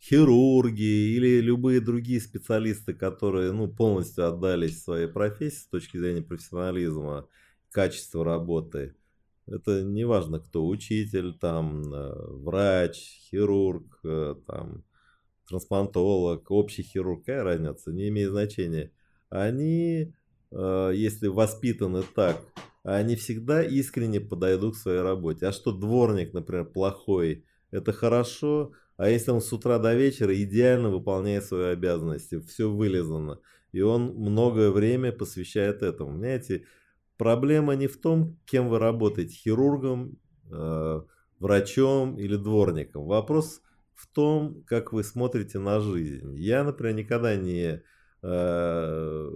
Хирурги или любые другие специалисты, которые ну, полностью отдались своей профессии с точки зрения профессионализма, качества работы, это не важно, кто учитель, там, э, врач, хирург, э, там, трансплантолог, общий хирург, какая разница, не имеет значения. Они, э, если воспитаны так, они всегда искренне подойдут к своей работе. А что дворник, например, плохой, это хорошо, а если он с утра до вечера идеально выполняет свои обязанности, все вылезано, и он многое время посвящает этому. Понимаете, проблема не в том, кем вы работаете, хирургом, э, врачом или дворником. Вопрос в том, как вы смотрите на жизнь. Я, например, никогда не э,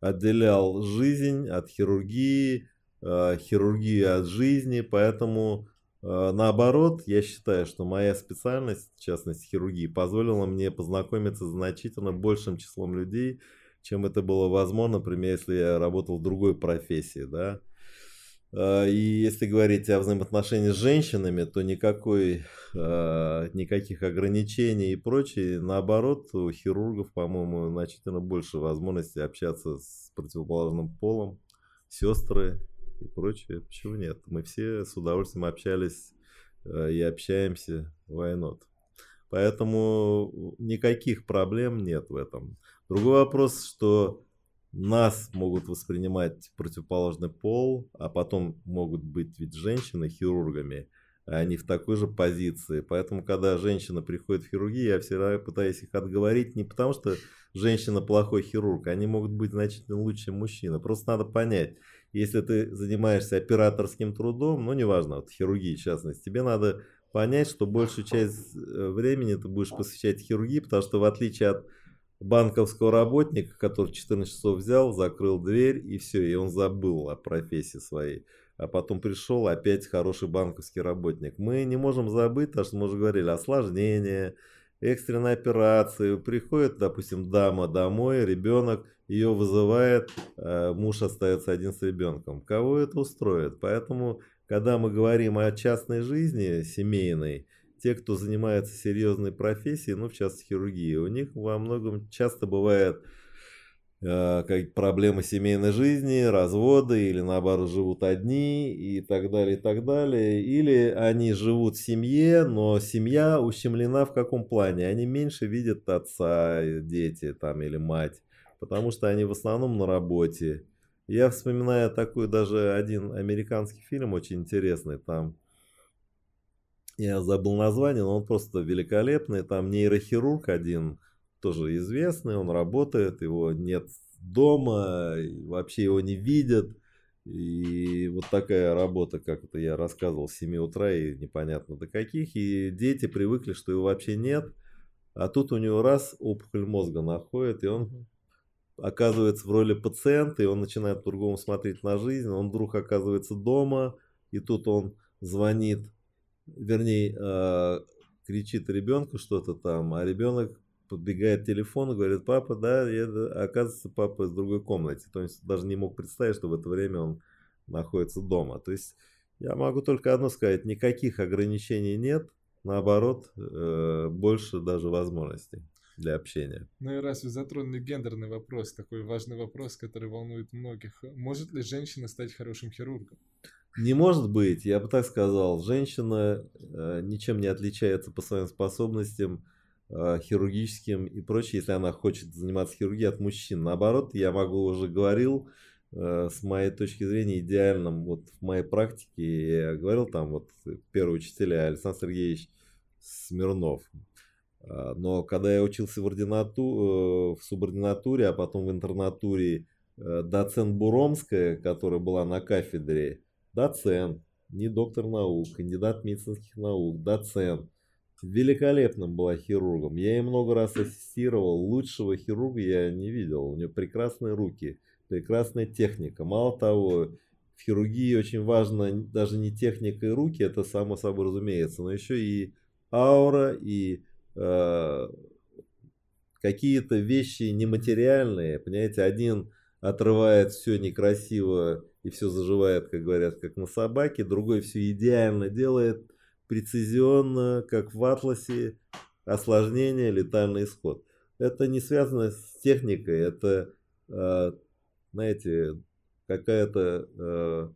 отделял жизнь от хирургии, э, хирургию от жизни, поэтому э, наоборот, я считаю, что моя специальность, в частности хирургии, позволила мне познакомиться с значительно большим числом людей, чем это было возможно, например, если я работал в другой профессии, да. А, и если говорить о взаимоотношении с женщинами, то никакой, никаких ограничений и прочее. Наоборот, у хирургов, по-моему, значительно больше возможностей общаться с противоположным полом, сестры и прочее. Почему нет? Мы все с удовольствием общались а, и общаемся войнот. Поэтому никаких проблем нет в этом. Другой вопрос, что нас могут воспринимать противоположный пол, а потом могут быть ведь женщины хирургами, а они в такой же позиции. Поэтому, когда женщина приходит в хирургию, я всегда пытаюсь их отговорить не потому, что женщина плохой хирург, они могут быть значительно лучше, чем мужчина. Просто надо понять, если ты занимаешься операторским трудом, ну, неважно, вот хирургии в частности, тебе надо понять, что большую часть э, времени ты будешь посвящать хирургии, потому что в отличие от банковского работника, который 14 часов взял, закрыл дверь и все, и он забыл о профессии своей. А потом пришел опять хороший банковский работник. Мы не можем забыть, потому что мы уже говорили, осложнения, экстренные операции. Приходит, допустим, дама домой, ребенок, ее вызывает, э, муж остается один с ребенком. Кого это устроит? Поэтому, когда мы говорим о частной жизни, семейной, те, кто занимается серьезной профессией, ну, в частности, хирургией, у них во многом часто бывает как проблемы семейной жизни, разводы, или наоборот живут одни, и так далее, и так далее. Или они живут в семье, но семья ущемлена в каком плане? Они меньше видят отца, дети там, или мать, потому что они в основном на работе. Я вспоминаю такой даже один американский фильм очень интересный, там я забыл название, но он просто великолепный. Там нейрохирург один, тоже известный, он работает, его нет дома, вообще его не видят. И вот такая работа, как это я рассказывал, с 7 утра и непонятно до каких. И дети привыкли, что его вообще нет. А тут у него раз опухоль мозга находит, и он оказывается в роли пациента, и он начинает по-другому смотреть на жизнь, он вдруг оказывается дома, и тут он звонит, вернее, э, кричит ребенку что-то там, а ребенок подбегает к телефону, говорит, папа, да, я, оказывается, папа в другой комнате. То есть даже не мог представить, что в это время он находится дома. То есть я могу только одно сказать, никаких ограничений нет, наоборот, э, больше даже возможностей для общения. Ну и раз вы затронули гендерный вопрос, такой важный вопрос, который волнует многих, может ли женщина стать хорошим хирургом? Не может быть, я бы так сказал. Женщина э, ничем не отличается по своим способностям хирургическим и прочее, если она хочет заниматься хирургией от мужчин. Наоборот, я могу уже говорил, э, с моей точки зрения, идеальным, вот в моей практике, я говорил там, вот первый учитель Александр Сергеевич Смирнов. А, но когда я учился в, ординату, э, в субординатуре, а потом в интернатуре, э, доцент Буромская, которая была на кафедре, доцент, не доктор наук, кандидат медицинских наук, доцент. Великолепным была хирургом. Я ей много раз ассистировал. Лучшего хирурга я не видел. У нее прекрасные руки, прекрасная техника. Мало того, в хирургии очень важно даже не техника и руки, это само собой разумеется, но еще и аура и э, какие-то вещи нематериальные. Понимаете, один отрывает все некрасиво и все заживает, как говорят, как на собаке, другой все идеально делает, прецизионно, как в атласе, осложнение, летальный исход. Это не связано с техникой, это, э, знаете, какая-то э,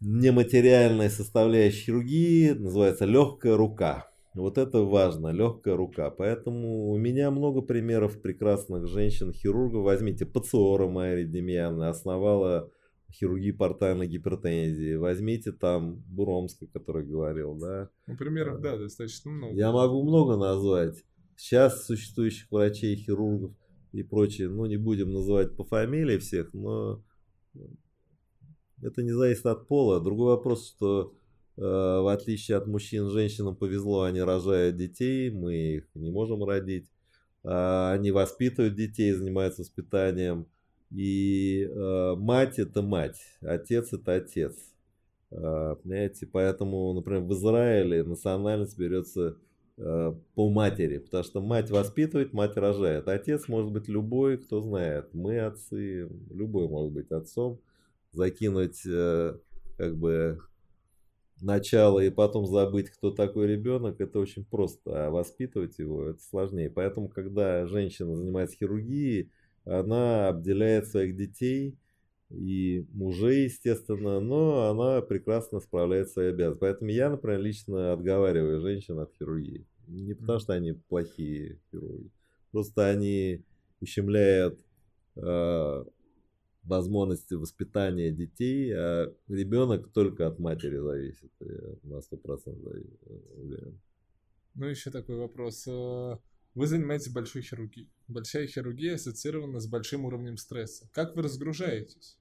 нематериальная составляющая хирургии, называется легкая рука. Вот это важно, легкая рука. Поэтому у меня много примеров прекрасных женщин-хирургов. Возьмите Пациора Майри Демьяна, основала хирургии портальной гипертензии. Возьмите там Буромска, который говорил, да. Ну, примеров, да, достаточно много. Я могу много назвать. Сейчас существующих врачей, хирургов и прочее, ну, не будем называть по фамилии всех, но это не зависит от пола. Другой вопрос, что э, в отличие от мужчин, женщинам повезло, они рожают детей, мы их не можем родить. Э, они воспитывают детей, занимаются воспитанием. И э, мать это мать, отец это отец. Э, понимаете, поэтому, например, в Израиле национальность берется э, по матери, потому что мать воспитывает, мать рожает. Отец может быть любой, кто знает. Мы отцы, любой может быть отцом. Закинуть э, как бы начало и потом забыть, кто такой ребенок, это очень просто. А воспитывать его это сложнее. Поэтому, когда женщина занимается хирургией, она обделяет своих детей и мужей, естественно, но она прекрасно справляется с своей обязанностью. Поэтому я, например, лично отговариваю женщин от хирургии. Не потому, что они плохие хирурги, просто они ущемляют э, возможности воспитания детей, а ребенок только от матери зависит, я на 100% уверен. Ну, еще такой вопрос. Вы занимаетесь большой хирургией. Большая хирургия ассоциирована с большим уровнем стресса. Как вы разгружаетесь?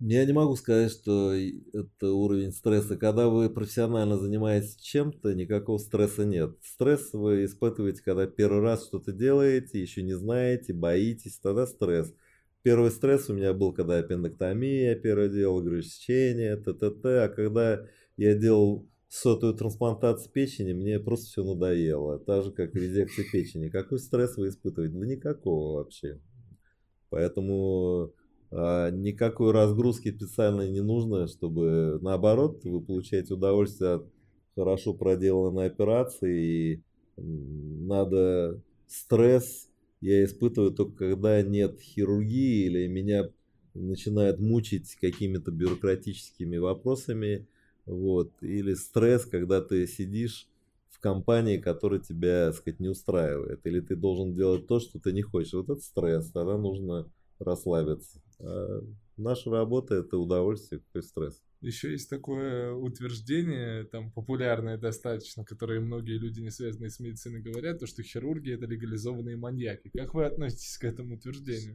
Я не могу сказать, что это уровень стресса. Когда вы профессионально занимаетесь чем-то, никакого стресса нет. Стресс вы испытываете, когда первый раз что-то делаете, еще не знаете, боитесь, тогда стресс. Первый стресс у меня был, когда аппендэктомия первое делал, сечение, т.т.т. А когда я делал сотую трансплантацию печени, мне просто все надоело. Так же, как резекция печени. Какой стресс вы испытываете? Да никакого вообще. Поэтому а, никакой разгрузки специально не нужно, чтобы наоборот вы получаете удовольствие от хорошо проделанной операции. И надо стресс я испытываю только когда нет хирургии или меня начинает мучить какими-то бюрократическими вопросами вот. Или стресс, когда ты сидишь в компании, которая тебя, так сказать, не устраивает. Или ты должен делать то, что ты не хочешь. Вот это стресс, тогда нужно расслабиться. А наша работа это удовольствие, какой стресс. Еще есть такое утверждение, там популярное достаточно, которое многие люди, не связанные с медициной, говорят, то, что хирурги это легализованные маньяки. Как вы относитесь к этому утверждению?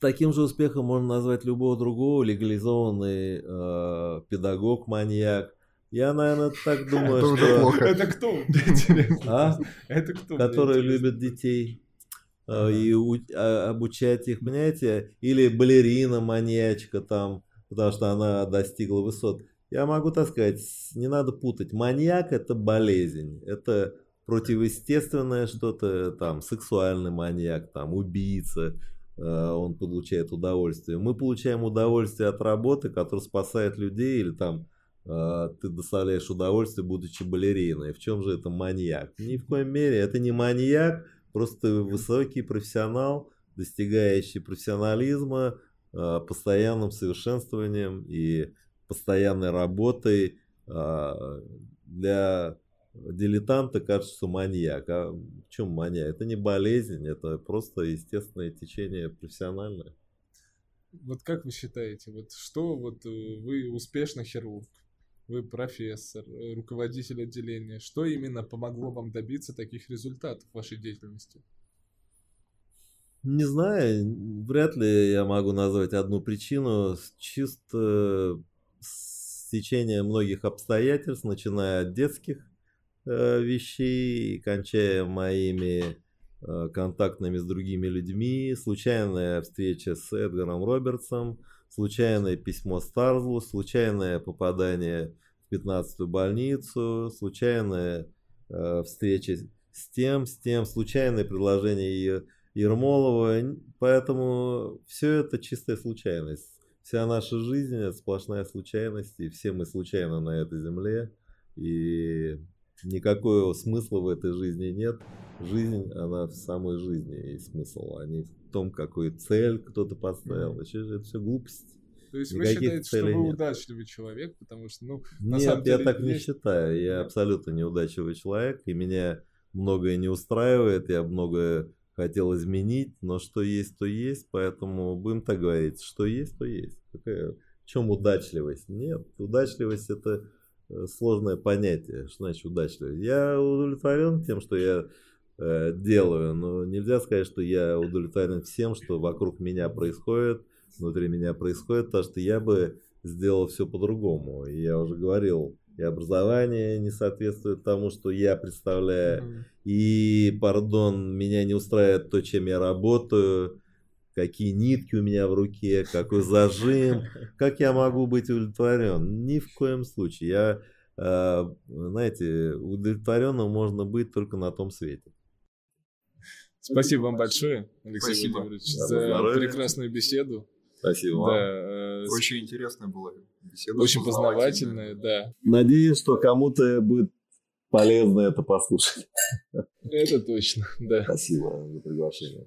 Таким же успехом можно назвать любого другого легализованный э, педагог, маньяк. Я, наверное, так <laughs> думаю, Это что... плохо. Это кто? <laughs> А? Это кто? Которые любят детей э, и у- а, обучать их, понимаете? Или балерина, маньячка там, потому что она достигла высот. Я могу так сказать, не надо путать. Маньяк – это болезнь, это противоестественное что-то, там, сексуальный маньяк, там, убийца, он получает удовольствие. Мы получаем удовольствие от работы, которая спасает людей, или там э, ты доставляешь удовольствие, будучи балериной. В чем же это маньяк? Ни в коем мере. Это не маньяк, просто высокий профессионал, достигающий профессионализма, э, постоянным совершенствованием и постоянной работой. э, Для дилетанта кажется, маньяк. А в чем маньяк? Это не болезнь, это просто естественное течение профессиональное. Вот как вы считаете, вот что вот э, вы успешный хирург, вы профессор, э, руководитель отделения, что именно помогло вам добиться таких результатов в вашей деятельности? Не знаю, вряд ли я могу назвать одну причину. С- Чисто стечение многих обстоятельств, начиная от детских э, вещей, и кончая моими э, контактами с другими людьми, случайная встреча с Эдгаром Робертсом, случайное письмо Старзлу, случайное попадание в 15-ю больницу, случайная э, встреча с тем, с тем, случайное предложение Ермолова. Поэтому все это чистая случайность. Вся наша жизнь это сплошная случайность, и все мы случайно на этой земле. И никакого смысла в этой жизни нет. Жизнь, она в самой жизни есть смысл, а не в том, какую цель кто-то поставил. Вообще же это все глупость. То есть вы Никаких считаете, что вы нет. удачливый человек, потому что, ну, На Нет, самом я деле так не считаю. Я абсолютно неудачливый человек, и меня многое не устраивает, я многое хотел изменить, но что есть, то есть, поэтому будем так говорить, что есть, то есть. Какая, в чем удачливость? Нет, удачливость это сложное понятие. Что значит удачливость? Я удовлетворен тем, что я э, делаю, но нельзя сказать, что я удовлетворен всем, что вокруг меня происходит, внутри меня происходит, потому что я бы сделал все по-другому. И я уже говорил, и образование не соответствует тому, что я представляю, мгм. и, пардон, меня не устраивает то, чем я работаю, какие нитки у меня в руке, какой зажим, <laughs> как я могу быть удовлетворен? Ни в коем случае. Я, э, знаете, удовлетворенным можно быть только на том свете. Спасибо вам большое, Алексей Спасибо. Владимирович, Да, за здоровья. прекрасную беседу. Спасибо Да, э, Очень интересная была беседа. очень познавательная, да. Надеюсь, что кому-то будет полезно это послушать. Это точно, да. Спасибо за приглашение.